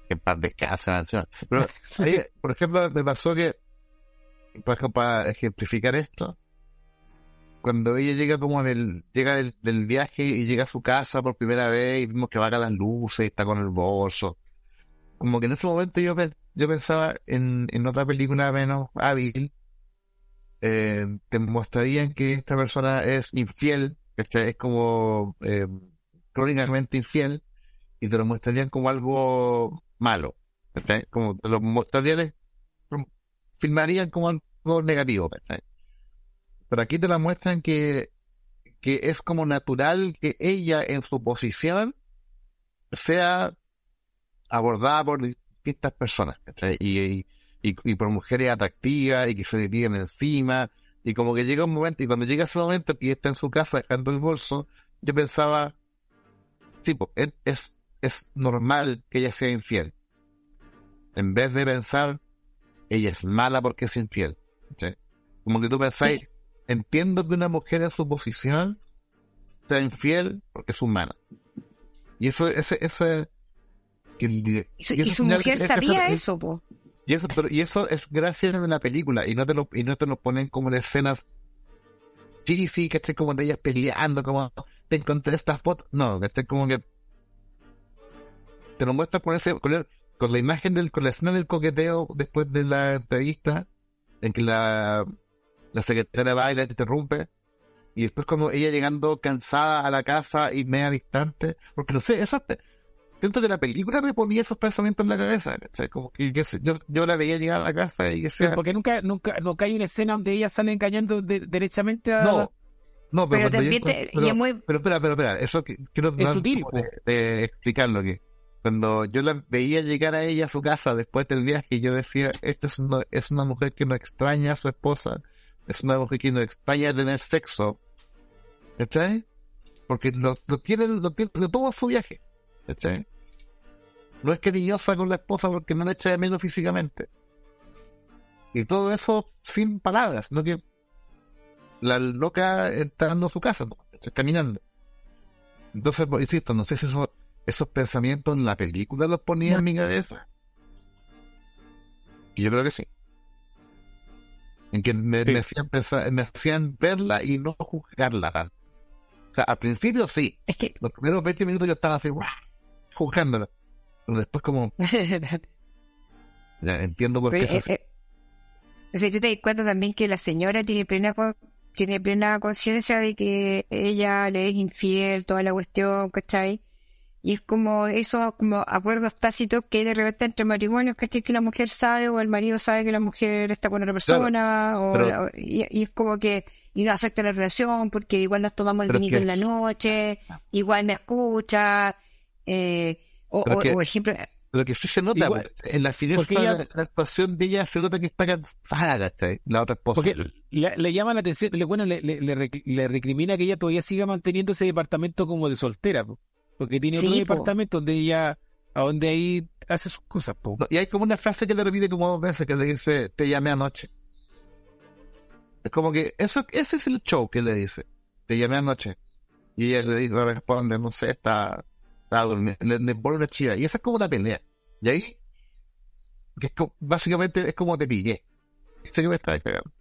en paz descanse, mansión. Pero, [LAUGHS] ahí, por ejemplo, me pasó que, por ejemplo, para ejemplificar esto, cuando ella llega como del, llega del, del viaje y llega a su casa por primera vez y vemos que baja las luces está con el bolso, como que en ese momento yo, yo pensaba en, en otra película menos hábil, eh, te mostrarían que esta persona es infiel, ¿cachai? es como eh, crónicamente infiel, y te lo mostrarían como algo malo. Como te lo mostrarían, filmarían como algo negativo. Pero aquí te la muestran que, que es como natural que ella en su posición sea abordada por distintas personas. Y, y, y- por mujeres atractivas y que se le piden encima, y como que llega un momento, y cuando llega ese momento que está en su casa dejando el bolso, yo pensaba, sí, pues, es, es, normal que ella sea infiel. En vez de pensar, ella es mala porque es infiel. Como que tú pensáis, entiendo que una mujer en su posición sea infiel porque es humana. Y eso, ese, ese, que el Y su, y y eso su final- mujer es- sabía es- eso, po. y eso, pero, y eso es gracias a la película, y no te lo, y no te lo ponen como en escenas, sí, sí, ¿cachai? Como de ellas peleando, como, te encontré esta foto, no, ¿cachai? Como que te lo muestra con ese, con, el- con la imagen del, con la escena del coqueteo después de la entrevista, en que la, la secretaria va y la interrumpe, y después como ella llegando cansada a la casa y media distante, porque no sé, esa, siento que la película me ponía esos pensamientos en la cabeza, ¿cachai? Como que yo, yo, yo la veía llegar a la casa y decía, Porque nunca, nunca, nunca hay una escena donde ella sale engañando de- derechamente a... no, no, pero, Pero cuando yo también te- y es muy... pero espera, pero espera, eso que quiero Es sutil, de, de explicarlo que cuando yo la veía llegar a ella a su casa después del viaje, yo decía, esta es una, es una mujer que no extraña a su esposa, es una mujer que no extraña tener sexo, ¿cachai? Porque lo, lo tiene, lo tiene, lo tuvo su viaje, ¿cachai? No es cariñosa con la esposa porque no le echa de menos físicamente. Y todo eso sin palabras, no que la loca entrando a su casa, ¿no? caminando. Entonces, pues, insisto, no sé si eso, esos pensamientos en la película los ponía en mi cabeza. Y yo creo que sí. En que me, Sí. me hacían pensar, me hacían verla y no juzgarla. tanto. O sea, al principio sí. Es que... Los primeros 20 minutos yo estaba así, ¡guau! juzgándola. Pero después como, [LAUGHS] ya entiendo por qué es así. eh, eh, o sea, tú te das cuenta también que la señora tiene plena tiene plena conciencia de que ella le es infiel, toda la cuestión, ¿cachai? Y es como esos como acuerdos tácitos que de repente entre matrimonios, ¿cachai? Que la mujer sabe o el marido sabe que la mujer está con otra persona, o, pero- y, y es como que y no afecta la relación porque igual nos tomamos el vinito que- en la noche, igual me escucha, eh, o, o- que- o ejemplo, Lo que sí se nota, Igual. porque en la final ella- la, actuación de ella se nota que está cansada. La otra esposa. Porque le, le llama la atención, le, bueno, le, le, le rec- le recrimina que ella todavía siga manteniendo ese departamento como de soltera, po. Porque tiene otro Sí, po. departamento donde ella, a donde ahí hace sus cosas, po. Y hay como una frase que le repite como dos veces que le dice, te llamé anoche. Es como que eso, ese es el show que le dice. Te llamé anoche. Y ella le, dice- le responde, no sé, está, está durmiendo. Le, le pone una chiva. Y esa es como una pelea. Y ahí, que es como- básicamente es como te pillé. Sé que me estaba cagando.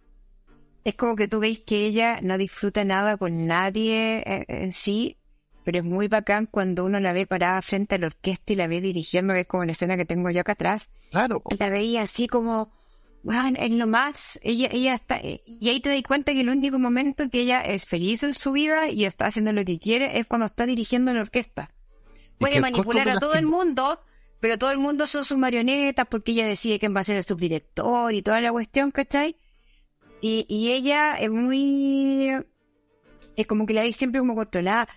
es como que tú veis que ella no disfruta nada con nadie eh, en sí, pero es muy bacán cuando uno la ve parada frente a la orquesta y la ve dirigiendo, que es como la escena que tengo yo acá atrás. Claro. la veía así como, bueno, en lo más, ella, ella está, y ahí te das cuenta que el único momento que ella es feliz en su vida y está haciendo lo que quiere es cuando está dirigiendo la orquesta. Puede manipular a todo el mundo, pero todo el mundo son sus marionetas porque ella decide quién va a ser el subdirector y toda la cuestión, ¿cachai? Y, y ella es muy... Es como que la veis siempre como controlada.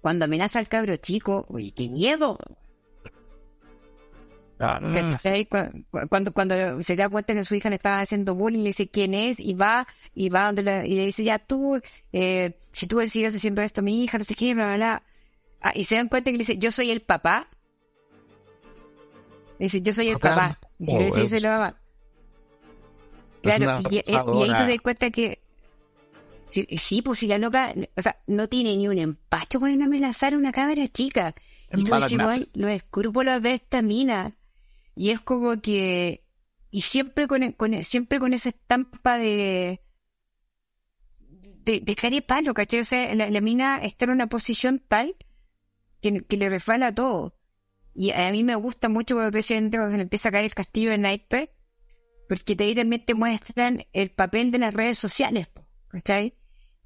Cuando amenaza al cabro chico, uy, qué miedo. Ah, cu- Cuando, cuando se da cuenta que su hija le estaba haciendo bullying, le dice quién es y va y va donde la- y le dice ya tú, eh, si tú sigues haciendo esto mi hija, no sé qué, bla, bla, bla. Ah, y se dan cuenta que le dice yo soy el papá. Le dice yo soy el Acá, papá. Y si oh, le dice yo soy la mamá. Claro, y, ahí tú te das cuenta que sí, sí, pues si la loca, o sea, no tiene ni un empacho con amenazar a una cabra chica. Y tú nata. igual, los escrúpulos de esta mina. Y es como que, y siempre con, con- siempre con esa estampa de, de, de cara y palo, ¿cachai? O sea, la, la mina está en una posición tal que, que le resbala todo. Y a mí me gusta mucho cuando tú decías cuando se le empieza a caer el castillo de naipes, porque te, ahí también te muestran el papel de las redes sociales, ¿cachai?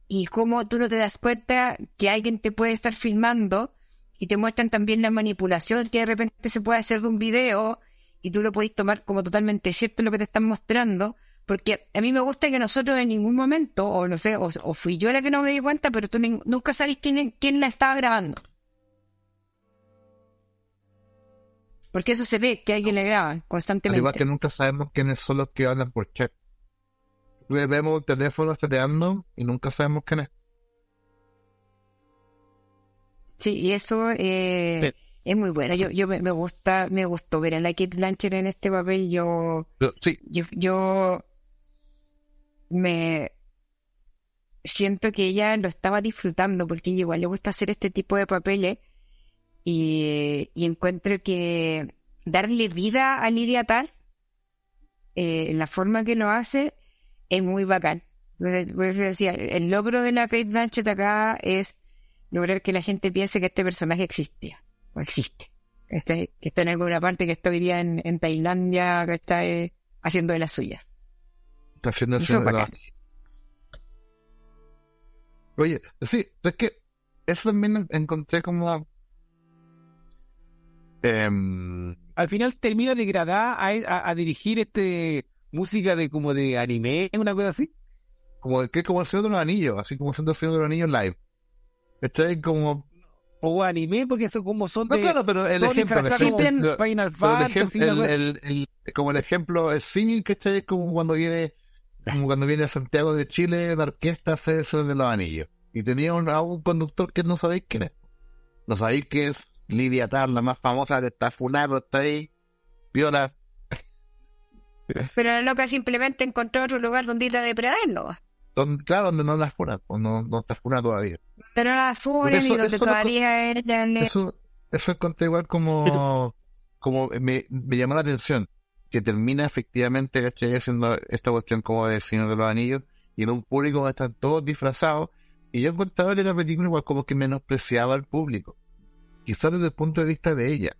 Y cómo tú no te das cuenta que alguien te puede estar filmando y te muestran también la manipulación que de repente se puede hacer de un video y tú lo podéis tomar como totalmente cierto lo que te están mostrando, porque a mí me gusta que nosotros en ningún momento, o no sé, o, o fui yo la que no me di cuenta, pero tú nunca sabes quién, quién la estaba grabando. Porque eso se ve, que alguien la graba Al constantemente. igual que nunca sabemos quiénes son los que hablan por chat. Vemos un teléfono chateando y nunca sabemos quién es. Sí, y eso eh, Pero- es muy bueno. Yo, yo me, me gusta, me gustó ver a la Kate Blanchett en este papel. Yo, sí, yo, yo me siento que ella lo estaba disfrutando porque igual le gusta hacer este tipo de papeles y, y encuentro que darle vida a Lidia Tal eh, en la forma que lo hace es muy bacán. Eso decía, el logro de la Kate Blanchett acá es lograr que la gente piense que este personaje existía o existe. Que está, que está en alguna parte que está hoy día en, en Tailandia, que está eh, haciendo de las suyas. está haciendo de la- bacán. Oye, sí, es que eso también encontré como... em, Al final termina degradada a, a, a dirigir este música de como de anime, una cosa así. como que es como el Señor de los Anillos, así como siendo el Señor de los Anillos live. Ahí como... O anime, porque eso como son No, de claro, pero el ejemplo... el ejemplo- como Final el Fantasy, ejemplo- el- cosa- el- el- como el ejemplo, el símil que ahí es como cuando viene como cuando viene a Santiago de Chile la orquesta el Señor de los Anillos. Y tenía un, a un conductor que no sabéis quién es. No sabéis que es Lidia Tar, la más famosa que está funado, está ahí. Viola. Pero la loca simplemente encontró otro lugar donde ir a depredar, ¿no? Donde, claro, donde no la funan, o no, no está funada todavía. Pero no la funen Eso- y donde eso todavía le- Eso, eso encontré igual como, como me, me llamó la atención, que termina efectivamente, ¿cachai? Haciendo esta cuestión como de Señor de los Anillos, y en un público donde están todos disfrazados, y yo encontraba en la película igual como que menospreciaba al público, quizás desde el punto de vista de ella.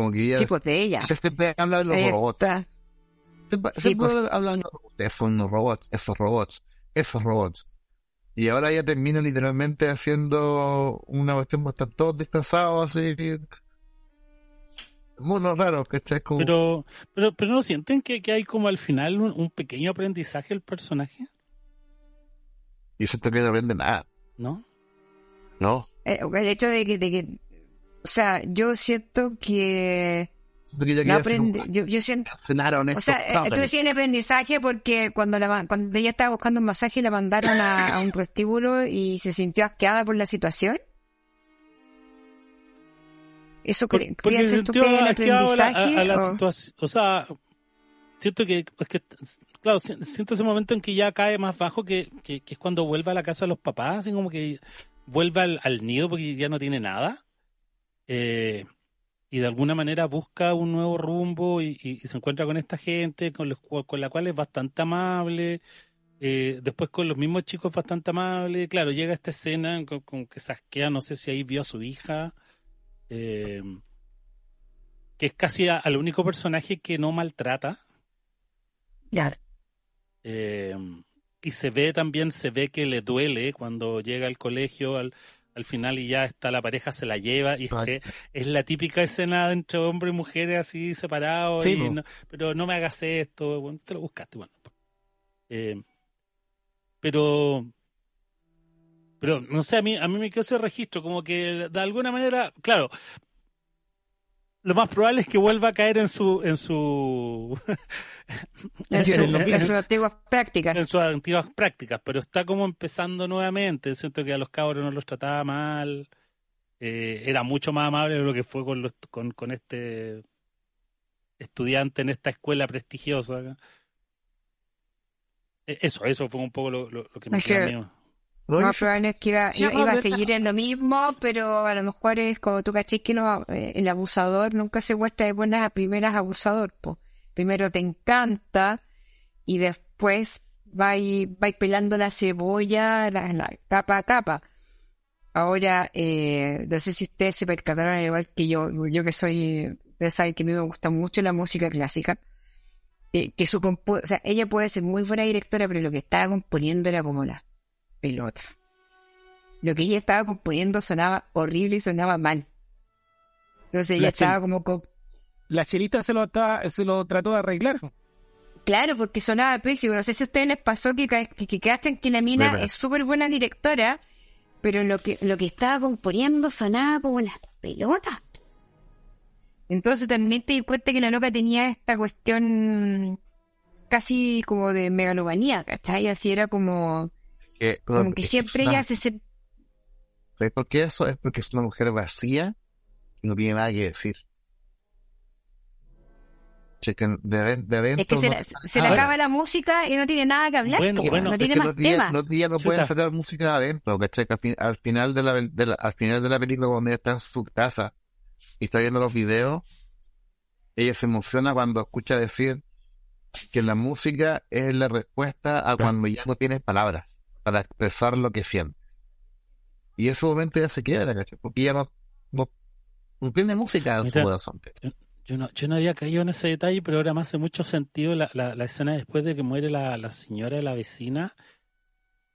Como que ella, Sí, pues de ella. ella siempre habla de los robots. está. Siempre, Sí, pues. hablan de esos robots, esos robots, esos robots. Y ahora ya termina literalmente haciendo una cuestión, están todos disfrazados así. Monos raros, ¿cachai? Como... Pero, pero, pero no sienten que, que hay como al final un, un pequeño aprendizaje del personaje, Y siento que no aprende nada, ¿no? ¿no? Eh, el hecho de que, de que, o sea, yo siento que que ya no un- yo, yo siento, o sea, eh, tú decías en aprendizaje porque cuando la, cuando ella estaba buscando un masaje la mandaron a, a un prostíbulo y se sintió asqueada por la situación. ¿Eso Por- cre- porque creías se esto que es el aprendizaje? a- a la o- situación. O sea, siento que, es que, claro, si- siento ese momento en que ya cae más bajo, que, que, que es cuando vuelve a la casa de los papás, así como que vuelve al, al nido porque ya no tiene nada. Eh, y de alguna manera busca un nuevo rumbo y, y- y se encuentra con esta gente con, los, cu- con la cual es bastante amable. eh, después con los mismos chicos bastante amable. Claro, llega esta escena con, con que se asquea, no sé si ahí vio a su hija. eh, que es casi a- al único personaje que no maltrata. Ya, eh, y se ve también, se ve que le duele cuando llega al colegio al, al final y ya está la pareja, se la lleva y es, que es la típica escena entre hombre y mujeres así separados. Sí, no- pero no me hagas esto, bueno, te lo buscaste. Bueno. Eh, pero pero no sé, a mí, a mí me quedó ese registro, como que de alguna manera, claro, lo más probable es que vuelva a caer en su, en su, [LAUGHS] en, su- sus antiguas prácticas. en sus antiguas prácticas, pero está como empezando nuevamente. Siento que a los cabros no los trataba mal, eh, era mucho más amable de lo que fue con, los, con, con este estudiante en esta escuela prestigiosa. Eh, Eso, eso fue un poco lo, lo, lo que me quedó No, más probable es que iba, iba, iba a seguir en lo mismo, pero a lo mejor es como tú cachis que no, eh, el abusador nunca se muestra de buenas a primeras abusador. Po. Primero te encanta y después va y, va y pelando la cebolla la, la capa a capa. Ahora, eh, no sé si ustedes se percataron, al igual que yo, yo que soy, ustedes saben que a mí me gusta mucho la música clásica, eh, que su o sea, ella puede ser muy buena directora, pero lo que estaba componiendo era como la pelota. Lo que ella estaba componiendo sonaba horrible y sonaba mal. Entonces ella La estaba como, co- La chelita se lo, estaba- se lo trató de arreglar. claro, porque sonaba pésimo. No sé si a ustedes les pasó que, que, que que la mina es súper buena directora, pero lo que, lo que estaba componiendo sonaba como las pelotas. Entonces también te di cuenta que la loca tenía esta cuestión casi como de megalomanía, ¿cachai? Así era como, que- pero como que siempre ella se, ¿Sabes por qué eso? Es porque es una mujer vacía y no tiene nada que decir. Chequen, de, de adentro. Es que se, no- la- se Ah, le bueno. acaba la música y no tiene nada que hablar. Bueno, po, bueno, no tiene más los días, temas. los días no Chuta. pueden sacar música de adentro, ¿cachai? Que al, fin- al final de la, de la- al final de la película, cuando ella está en su casa y está viendo los videos, ella se emociona cuando escucha decir que la música es la respuesta a cuando ya no tienes palabras para expresar lo que sientes. Y ese momento ya se queda, ¿cachai? Porque ya no, no, no tiene música en su Mira. corazón. ¿cachai? Yo no, yo no había caído en ese detalle, pero ahora me hace mucho sentido la, la, la escena después de que muere la, la señora de la vecina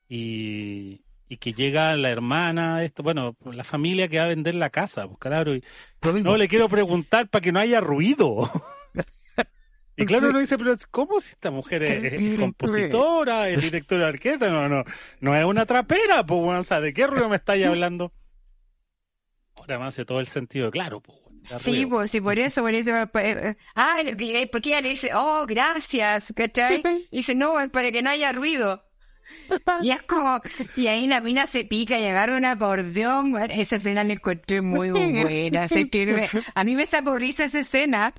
y, y que llega la hermana, esto, bueno, la familia que va a vender la casa, pues claro, y no le quiero preguntar para que no haya ruido. Y claro, uno [LAUGHS] dice, pero ¿cómo si esta mujer es, es compositora, es directora de orquesta? No, no, no es una trapera, pues, bueno, o sea, ¿de qué ruido me estáis [LAUGHS] hablando? Ahora me hace todo el sentido, claro, pues. Sí, pues sí, por eso, por eso. eh, eh, ah, lo que- porque ella le dice, oh, gracias, ¿cachai? Y dice, no, es para que no haya ruido. Y es como, y ahí la mina se pica y agarra un acordeón. Esa escena la encontré muy buena. [LAUGHS] a mí me sacó risa esa escena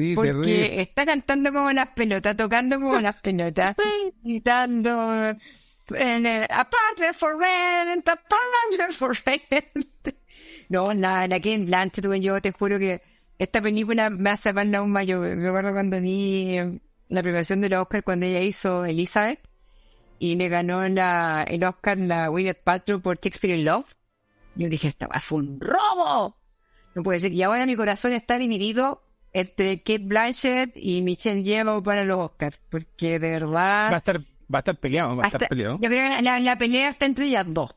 Sí, porque está cantando como las pelotas, tocando como las pelotas, [LAUGHS] gritando eh, a partner for rent, a partner for rent. [LAUGHS] No, la, la Ken Blanchett, güey, yo te juro que esta película me hace mal aún más. Yo me acuerdo cuando vi eh, la premiación del Oscar cuando ella hizo Elizabeth y le ganó la, el Oscar la Gwyneth Paltrow por Shakespeare in Love. Yo dije, esta fue un robo. No puede ser. Y ahora mi corazón está dividido entre Kate Blanchett y Michelle Yeoh para los Oscars. Porque de Va a verdad, estar, Va a estar peleado, va a estar peleado. Yo creo que la, la pelea está entre ellas dos.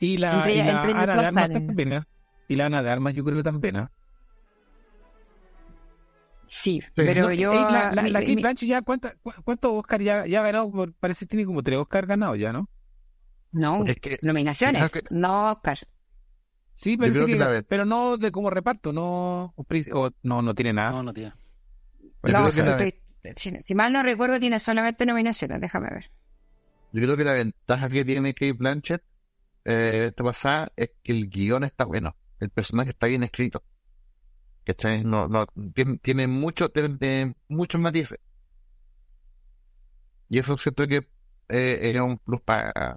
Y la, entre- y la entre Ana de Armas Allen. también, ¿eh? Y la Ana de Armas yo creo que también, ¿eh? Sí, pero No, yo... la, la, mi- la mi- Kate Blanchett ya, ¿cuánta- cu- ¿cuántos Oscar ya, ya ha ganado? Por- Parece que tiene como tres Oscar ganados ya, ¿no? no, Es que- nominaciones, que- no Oscar. Sí, parece que, que la- pero no de como reparto, no, o no, no tiene nada. No, no tiene. No, estoy- si, mal no recuerdo, tiene solamente nominaciones, déjame ver. Yo creo que la ventaja que tiene Kate Blanchett eh, esta pasada es que el guion está bueno, el personaje está bien escrito. ¿Cachai? No, no, tiene, tiene mucho, tiene, tiene muchos matices. Y eso siento que eh, era un plus para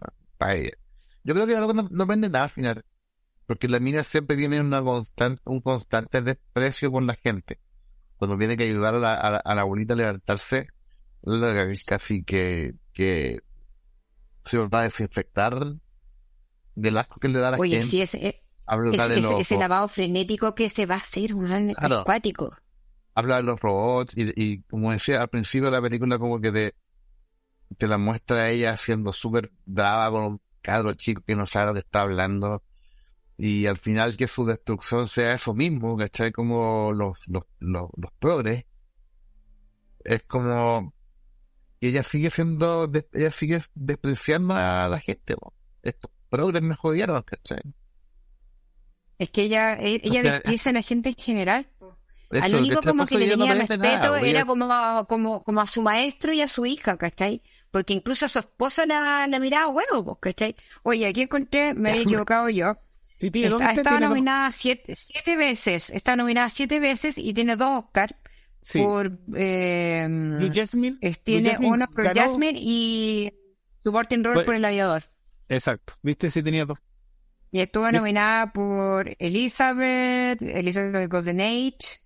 ella. Yo creo que no, no vende nada al final, porque la mina siempre tiene una constante, un constante desprecio por la gente. Cuando tiene que ayudar a la, a la, a la abuelita a levantarse, la es casi que, que se va a desinfectar del asco que le da a la Oye, gente. sí, ese, habla ese, ese lavado frenético que se va a hacer, un Claro. acuático. habla de los robots y, y como decía al principio de la película como que te, te la muestra a ella siendo súper brava con un cadro chico que no sabe lo que está hablando y al final que su destrucción sea eso mismo, ¿cachai? Como los, los, los, los progres es como que ella sigue siendo ella sigue despreciando a la gente po. estos progres me jodieron, ¿cachai? Es que ella, e- ella O sea, desprecia a la gente en general. Al único como que le no tenía respeto nada, era como, como, como a su maestro y a su hija, ¿cachai? Porque incluso a su esposa la, la miraba huevo, ¿cachai? Oye, aquí encontré, me había [LAUGHS] equivocado yo. Sí, tiene nominada siete, siete veces, está nominada siete veces y tiene dos Oscar Sí. por... Eh, Blue Jasmine. es- Blue tiene Jasmine uno por ganó- Jasmine y Supporting Role Bueno. por El Aviador. Exacto. ¿Viste? Sí tenía dos. Y estuvo nominada por Elizabeth, Elizabeth Golden Age,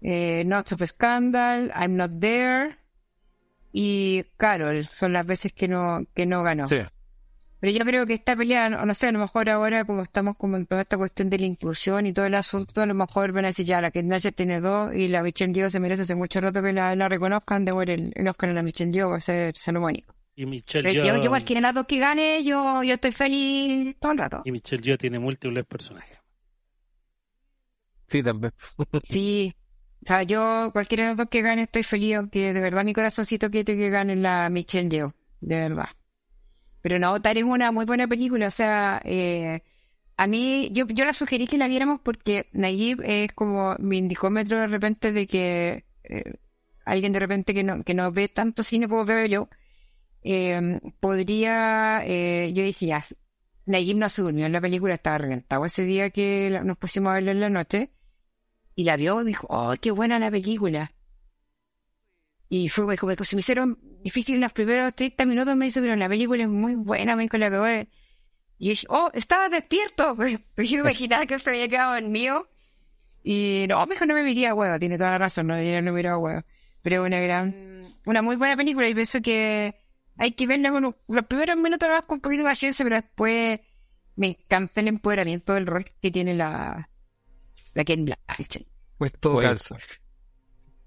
eh, Not of Scandal, I'm Not There y Carol. Son las veces que no, que no ganó. Sí. Pero yo creo que esta pelea, no, no sé, a lo mejor ahora como estamos como en toda esta cuestión de la inclusión y todo el asunto, a lo mejor van a decir ya, la que Blanchett tiene dos y la Michelle Yeoh se merece hace mucho rato que la, la reconozcan de ver el, el Oscar a la Michelle Yeoh va a ser salomónico. Y Michelle Pero yo, yo cualquiera de las dos que gane, yo, yo estoy feliz todo el rato. y Michelle Yeoh tiene múltiples personajes. Sí, también. [LAUGHS] Sí. O sea, yo, cualquiera de los dos que gane, estoy feliz, aunque de verdad mi corazoncito quiere que gane la Michelle Yeoh, de verdad. Pero no, Tar es una muy buena película, o sea, eh, a mí, yo, yo la sugerí que la viéramos porque Nayib es como mi indicómetro de repente de que eh, alguien de repente que no, que no ve tanto cine como veo yo, eh, podría, eh, yo dije, ya, Nayib no se durmió en la película, estaba reventado ese día que nos pusimos a verla en la noche y la vio dijo, oh, qué buena la película. Y fue como que se me hicieron difícil los primeros 30 minutos, me dice, pero la película es muy buena, me dijo la de ver". Y dije, oh, estaba despierto, [LAUGHS] pues, porque yo me imaginaba que se había quedado dormido. Y no, mejor no me miría huevo, tiene toda la razón, no, no me miraba huevo. Pero una gran, una muy buena película y pienso que hay que verla con los primeros minutos más con un poquito de paciencia, pero después me encanta el empoderamiento del rol que tiene la, la Ken Blanchett. Pues todo calza.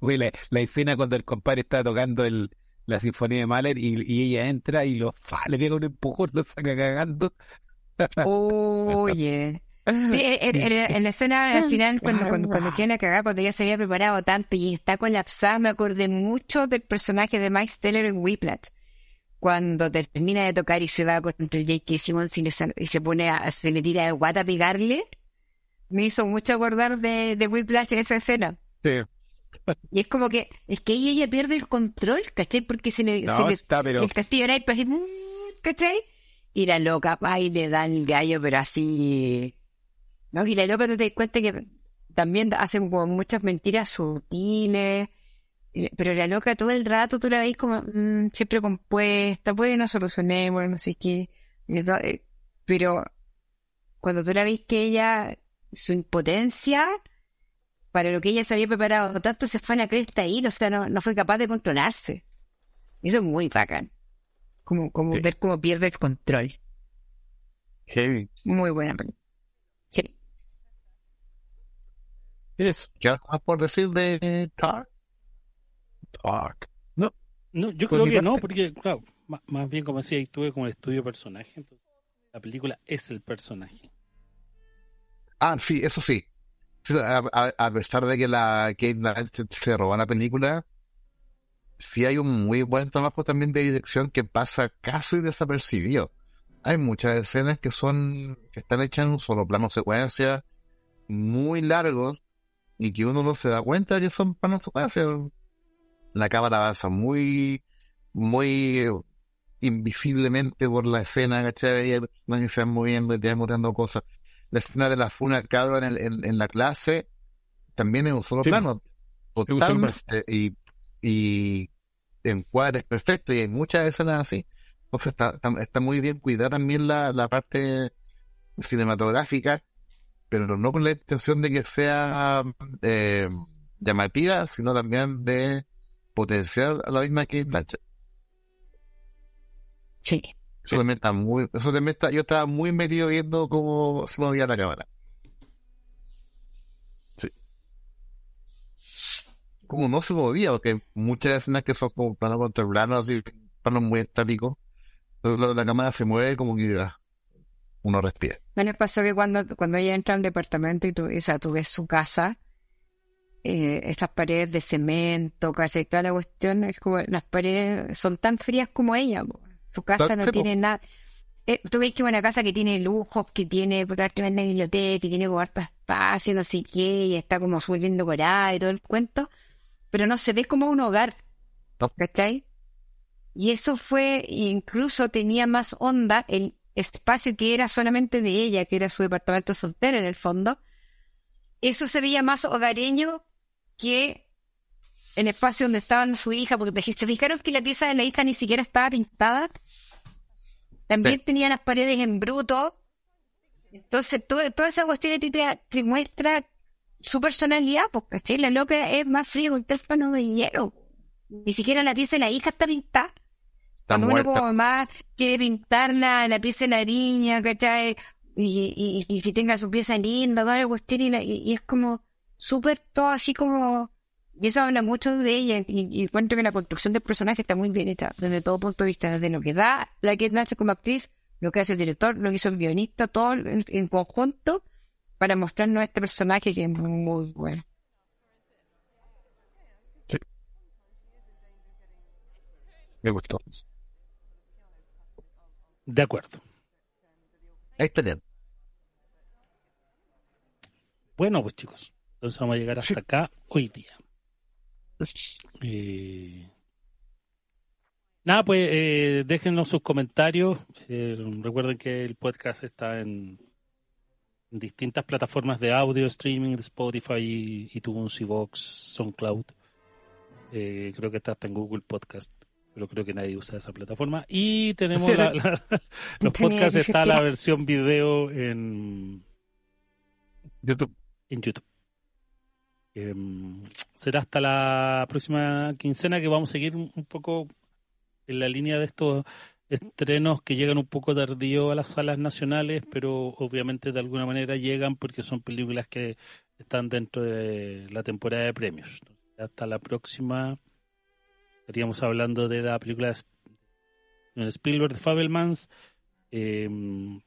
La, la escena cuando el compadre está tocando el, la sinfonía de Mahler y, y ella entra y lo fa, le pega un empujón, lo saca cagando. Oye. Sí, en, en- [LAUGHS] en la escena al final, cuando, cuando, cuando [LAUGHS] quieren cagar, cuando ella se había preparado tanto y está colapsada, me acordé mucho del personaje de Mike Steller en Whiplash. Cuando termina de tocar y se va contra el J.K. Simmons y, le sa- y se pone a, se le tira de guata a pegarle, me hizo mucho acordar de, de Whiplash en esa escena. Sí. Y es como que, es que ahí ella pierde el control, ¿cachai? Porque se le, No, se le está, pero el castillo era así, mm, ¿cachai? Y la loca va y le da el gallo, pero así. ¿No? Y la loca tú te das cuenta que también hacen como muchas mentiras sutiles. Pero la loca todo el rato tú la veis como mm, siempre compuesta, pues no solucionemos, no sé qué. eh, Pero cuando tú la veis que ella, su impotencia, para lo que ella se había preparado tanto, se fue a la cresta ahí, o sea, no, no fue capaz de controlarse. Eso es muy bacán. Como, como Sí. ver cómo pierde el control. Heavy. Muy buena película. Sí. eso. ¿Qué más por decir de Tar? Dark. No, yo Por creo que no, porque, claro, más, más bien como decía, ahí tuve como el estudio personaje. Entonces, la película es el personaje. Ah, sí, eso sí. A, pesar de que la Kate se robó la película, sí hay un muy buen trabajo también de dirección que pasa casi desapercibido. Hay muchas escenas que son, que están hechas en un solo plano secuencia, muy largos, y que uno no se da cuenta que son planos secuencia. La cámara avanza muy, muy invisiblemente por la escena, ¿cachai? Y se van moviendo y te van cosas la escena de la funa cabra en, el- en, en la clase también en un solo Sí. plano totalmente y, y encuadres perfectos y hay muchas escenas así entonces está, está, está muy bien cuidada también la, la parte cinematográfica pero no con la intención de que sea eh, llamativa sino también de potenciar a la misma Kate Blanchett Sí. Eso también está muy eso también está yo estaba muy metido viendo cómo se movía la cámara como no se movía, porque muchas escenas que son como plano contra plano, así, planos muy cuando la cámara se mueve, como que uno respira. ¿No les pasó que cuando, cuando ella entra al departamento y tú, o sea, tú ves su casa, eh, estas paredes de cemento, casi toda la cuestión, es como las paredes son tan frías como ella, po. Su casa no tiene nada. Eh, tú ves que una casa que tiene lujos, que tiene por arte tremenda biblioteca, que tiene como harto espacio, no sé qué, y está como súper bien decorada y todo el cuento, pero no se ve como un hogar. ¿cachai? Y eso fue, incluso tenía más onda el espacio que era solamente de ella, que era su departamento soltero en el fondo. Eso se veía más hogareño que el espacio donde estaban su hija, porque se fijaron que la pieza de la hija ni siquiera estaba pintada. También Sí. tenía las paredes en bruto. Entonces, todo- toda esa cuestión te, te muestra su personalidad, porque ¿sí? la loca es más fría que un de hielo. Ni siquiera la pieza de la hija está pintada. Está Cuando uno como mamá quiere pintar la, la pieza de la niña, ¿cachai? Y, y, y que tenga su pieza linda, toda la cuestión, y, la- y- y es como súper todo así como... Y eso habla mucho de ella, y, y encuentro que la construcción del personaje está muy bien hecha, desde todo punto de vista, desde lo que da la Kate Blanchett como actriz, lo que hace el director, lo que hizo el guionista, todo en, en conjunto, para mostrarnos este personaje que es muy bueno. Me gustó. De acuerdo. Ahí está bien. Bueno, pues chicos, entonces vamos a llegar hasta Sí. acá hoy día. Eh, Nada, pues eh, déjenos sus comentarios. Eh, recuerden que el podcast está en, distintas plataformas de audio, streaming, Spotify, iTunes, Vox, SoundCloud. Eh, creo que está hasta en Google Podcast, pero creo que nadie usa esa plataforma. Y tenemos la- la- [LAUGHS] [LAUGHS] los podcasts, está la versión video en YouTube. en YouTube. Em, será hasta la próxima quincena que vamos a seguir un, poco en la línea de estos estrenos que llegan un poco tardío a las salas nacionales, pero obviamente de alguna manera llegan porque son películas que están dentro de la temporada de premios. Hasta la próxima estaríamos hablando de la película de Spielberg de Fabelmans. em,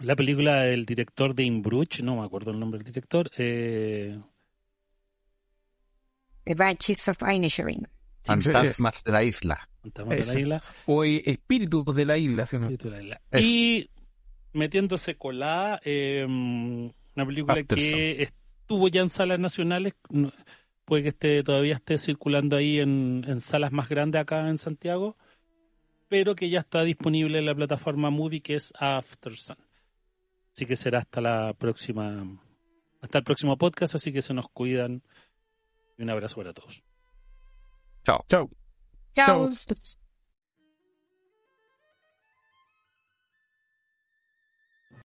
la película del director de In Bruges, no me acuerdo el nombre del director. Eh, The Banshees of Inisherin. Fantasmas de la isla. Fantasmas de la isla. O eh, Espíritus de la isla, de la isla. Y metiéndose colada, eh, una película Aftersun. que estuvo ya en salas nacionales, puede que esté todavía esté circulando ahí en, en salas más grandes acá en Santiago, pero que ya está disponible en la plataforma Movie que es After Sun. Así que será hasta la próxima, hasta el próximo podcast, así que se nos cuidan y un abrazo para todos. Chao. Chao. Chao. Chao.